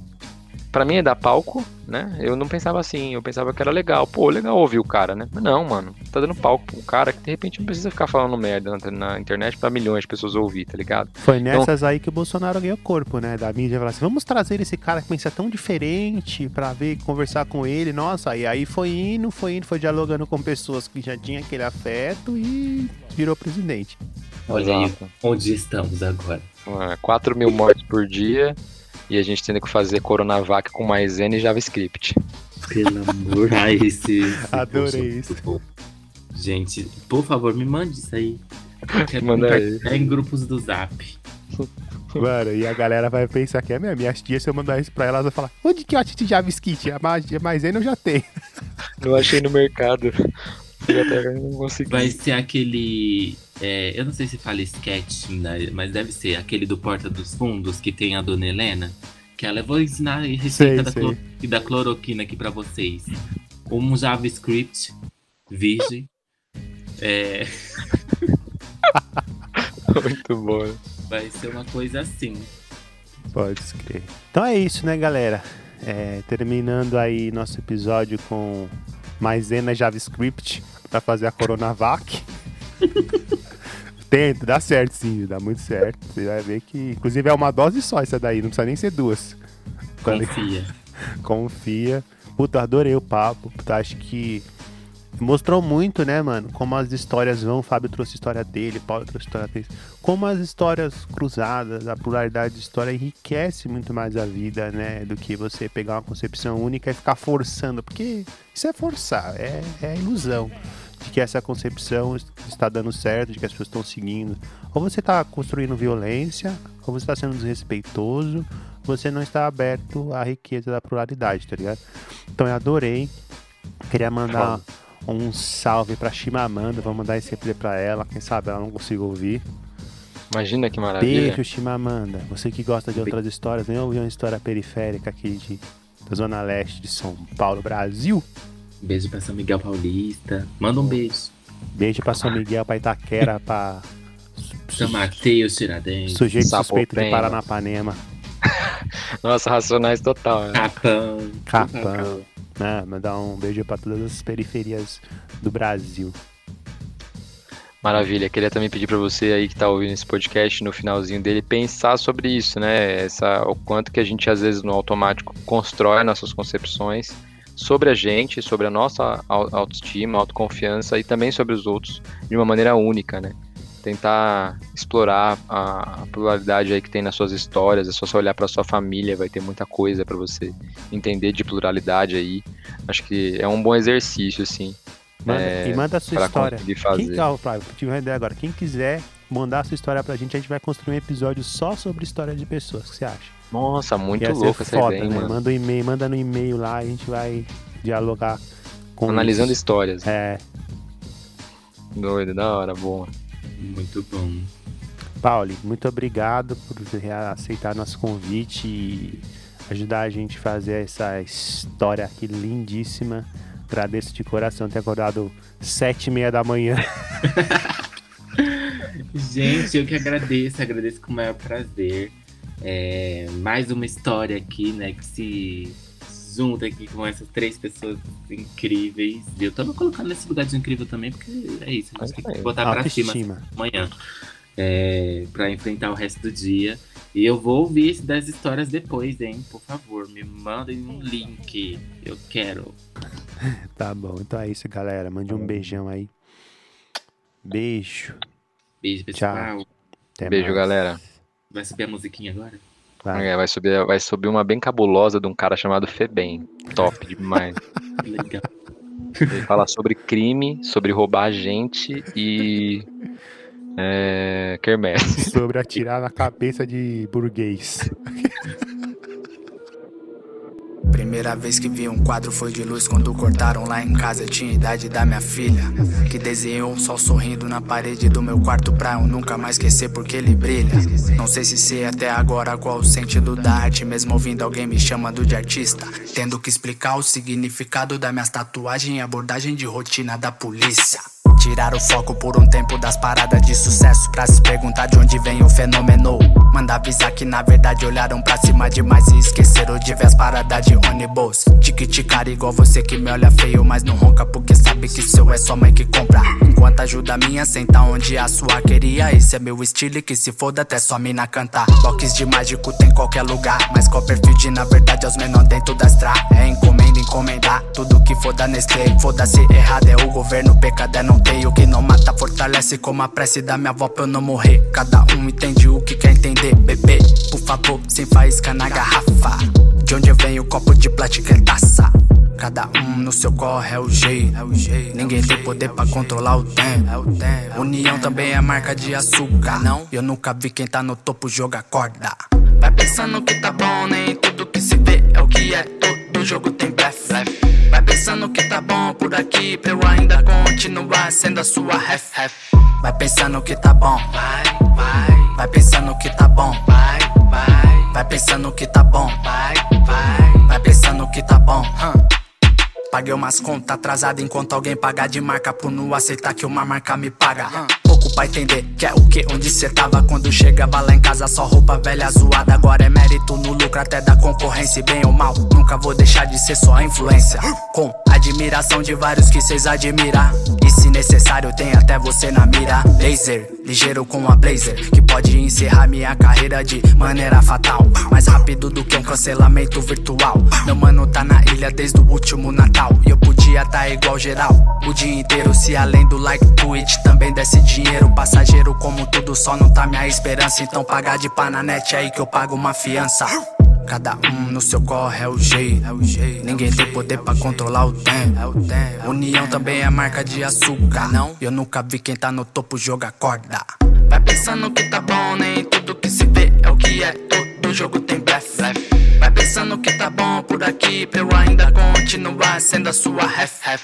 Speaker 2: Pra mim é dar palco, né? Eu não pensava assim, eu pensava que era legal. Pô, legal ouvir o cara, né? Mas não, mano, tá dando palco pra um cara que de repente não precisa ficar falando merda na, na internet pra milhões de pessoas ouvir, tá ligado?
Speaker 1: Foi nessas aí que o Bolsonaro ganhou corpo, né? Da mídia falar assim, vamos trazer esse cara que pensa tão diferente pra ver, conversar com ele. Nossa, e aí foi indo, foi indo, foi dialogando com pessoas que já tinham aquele afeto e virou presidente.
Speaker 3: Olha aí onde estamos agora.
Speaker 2: Ah, 4 mil mortes por dia e a gente tendo que fazer Coronavac com maisena e JavaScript.
Speaker 3: Pelo amor. Ai, esse. esse
Speaker 1: Adorei
Speaker 3: é
Speaker 1: isso.
Speaker 3: Gente, por favor, me mande isso aí. Eu quero
Speaker 2: Manda aí.
Speaker 3: em grupos do Zap.
Speaker 1: Mano, e a galera vai pensar que é mesmo. Minhas tias, se eu mandar isso pra elas, vão falar: onde que eu acho de JavaScript? A mais- a maisena eu já tenho.
Speaker 2: Não achei no mercado. Fui até não consegui.
Speaker 3: Vai ser aquele. É, eu não sei se fala sketch, né, mas deve ser aquele do Porta dos Fundos que tem a dona Helena. Que ela, eu vou ensinar a receita
Speaker 1: Sei,
Speaker 3: da,
Speaker 1: sei.
Speaker 3: da cloroquina aqui pra vocês. Um JavaScript virgem. É,
Speaker 2: Muito bom.
Speaker 3: vai ser uma coisa assim.
Speaker 1: Pode crer. Então é isso, né, galera? É, terminando aí nosso episódio com maisena JavaScript pra fazer a Coronavac. Tenta, dá certo sim, dá muito certo. Você vai ver que, inclusive, é uma dose só essa daí, não precisa nem ser duas.
Speaker 3: Confia.
Speaker 1: confia. Puta, adorei o papo. Puta, acho que mostrou muito, né, mano? Como as histórias vão. O Fábio trouxe a história dele, Paulo trouxe a história dele. Como as histórias cruzadas, a pluralidade de história enriquece muito mais a vida, né? Do que você pegar uma concepção única e ficar forçando. Porque isso é forçar, é, é ilusão. De que essa concepção está dando certo, de que as pessoas estão seguindo. Ou você está construindo violência, ou você está sendo desrespeitoso, você não está aberto à riqueza da pluralidade, tá ligado? Então eu adorei. Queria mandar um salve pra Chimamanda, vou mandar esse replay pra ela, quem sabe ela não consiga ouvir.
Speaker 2: Imagina que maravilha.
Speaker 1: Beijo, Chimamanda. Você que gosta de outras histórias, nem ouviu uma história periférica aqui de, da Zona Leste de São Paulo, Brasil.
Speaker 3: Beijo pra São Miguel Paulista. Manda um beijo.
Speaker 1: Beijo pra São Miguel, pra Itaquera, pra
Speaker 3: São Mateus Tiradentes.
Speaker 1: sujeito suspeito de. Paranapanema,
Speaker 2: Nossa, racionais total. Né?
Speaker 3: Capão.
Speaker 1: Capão. né? Mandar um beijo pra todas as periferias do Brasil.
Speaker 2: Maravilha. Queria também pedir pra você aí que tá ouvindo esse podcast no finalzinho dele pensar sobre isso, né? Essa, o quanto que a gente às vezes no automático constrói nossas concepções sobre a gente, sobre a nossa au- autoestima, autoconfiança e também sobre os outros de uma maneira única, né? Tentar explorar a, a pluralidade aí que tem nas suas histórias, é só você olhar pra sua família, vai ter muita coisa pra você entender de pluralidade aí. Acho que é um bom exercício, assim,
Speaker 1: Manda-
Speaker 2: É,
Speaker 1: e manda a sua história. Quem,
Speaker 2: fazer.
Speaker 1: ó, Flávio, tive uma ideia agora. Quem quiser mandar a sua história pra gente, a gente vai construir um episódio só sobre história de pessoas. O que você acha?
Speaker 2: Nossa, muito louco essa
Speaker 1: foda,
Speaker 2: ideia,
Speaker 1: né?
Speaker 2: mano.
Speaker 1: Manda um e-mail, manda no e-mail lá, a gente vai dialogar com
Speaker 2: Analisando
Speaker 1: isso.
Speaker 2: histórias.
Speaker 1: É,
Speaker 2: Doido, da hora, boa.
Speaker 3: Muito bom.
Speaker 1: Pauli, muito obrigado por aceitar nosso convite e ajudar a gente a fazer essa história aqui lindíssima. Agradeço de coração ter acordado sete e meia da manhã.
Speaker 3: Gente, eu que agradeço, agradeço com o maior prazer. É, mais uma história aqui, né, que se junta aqui com essas três pessoas incríveis. Eu tô me colocando nesse lugar de incrível também, porque é isso, a gente tem que botar pra cima amanhã. É, pra enfrentar o resto do dia. E eu vou ouvir esse das histórias depois, hein? Por favor, me mandem um link. Eu quero.
Speaker 1: Tá bom, então é isso, galera. Mande um beijão aí. Beijo.
Speaker 3: Beijo, pessoal.
Speaker 1: Até
Speaker 2: Beijo,
Speaker 1: mais.
Speaker 2: galera.
Speaker 3: Vai subir a musiquinha agora?
Speaker 1: Vai.
Speaker 2: É, vai, subir, vai subir uma bem cabulosa de um cara chamado Febem. Top demais.
Speaker 3: Legal.
Speaker 2: Ele fala sobre crime, sobre roubar gente e. É, quermesse.
Speaker 1: Sobre atirar na cabeça de burguês.
Speaker 6: Primeira vez que vi um quadro foi de luz quando cortaram lá em casa. Tinha idade da minha filha, que desenhou um sol sorrindo na parede do meu quarto pra eu nunca mais esquecer porque ele brilha. Não sei se sei até agora qual o sentido da arte, mesmo ouvindo alguém me chamando de artista. Tendo que explicar o significado das minhas tatuagens e abordagem de rotina da polícia. Tirar o foco por um tempo das paradas de sucesso Pra se perguntar de onde vem o fenômeno. Manda avisar que na verdade olharam pra cima demais E esqueceram de ver as paradas de ônibus. Tique-ticar igual você que me olha feio Mas não ronca porque sabe que seu é só mãe que compra. Enquanto ajuda minha senta onde a sua queria. Esse é meu estilo e que se foda até sua mina cantar Box de mágico tem em qualquer lugar Mas Copperfield na verdade é os menor dentro da Astra É encomenda, encomendar Tudo que for da Nestlé Foda-se errado é o governo Pecado é não ter o que não mata fortalece Como a prece da minha avó pra eu não morrer Cada um entende o que quer entender Bebê, por favor, sem faísca na garrafa De onde vem o copo de plástico é taça Cada um no seu corre é o jeito. Ninguém tem poder pra controlar o tempo. União também é marca de açúcar. Não, eu nunca vi quem tá no topo jogar corda. Vai pensando que tá bom, nem tudo que se vê é o que é. Todo jogo tem blefe. Vai pensando que tá bom por aqui, pra eu ainda continuar sendo a sua ref. Vai pensando que tá bom, vai, vai. Vai pensando que tá bom, vai, vai. Vai pensando que tá bom, vai, vai. Vai pensando que tá bom, hum. Paguei umas contas atrasadas enquanto alguém paga de marca por não aceitar que uma marca me paga. Pouco pra entender que é o que, onde cê tava quando chegava lá em casa só roupa velha zoada. Agora é mérito no lucro até da concorrência, bem ou mal. Nunca vou deixar de ser só influência. Com admiração de vários que cês admirar. E se necessário, tem até você na mira. Laser, ligeiro com a blazer, que pode encerrar minha carreira de maneira fatal. Mais rápido do que um cancelamento virtual. Meu mano tá na ilha desde o último Natal. E eu podia tá igual geral. O dia inteiro, se além do like tweet também desse dinheiro. Passageiro, como tudo só não tá minha esperança. Então pagar de pá na net aí que eu pago uma fiança. Cada um no seu corre é o jeito. Ninguém tem poder pra controlar o tempo. União também é marca de açúcar. Não, eu nunca vi quem tá no topo jogar corda. Vai pensando que tá bom, nem tudo que se vê é o que é jogo tem blefe. Vai pensando que tá bom por aqui, pra eu ainda continuar sendo a sua ref.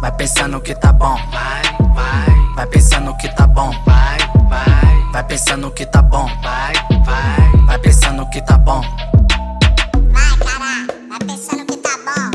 Speaker 6: Vai pensando que tá bom, vai, vai. Vai pensando que tá bom, vai, vai. Vai pensando que tá bom, vai, vai. Vai pensando que tá bom.
Speaker 7: Vai, cara, vai pensando que tá bom.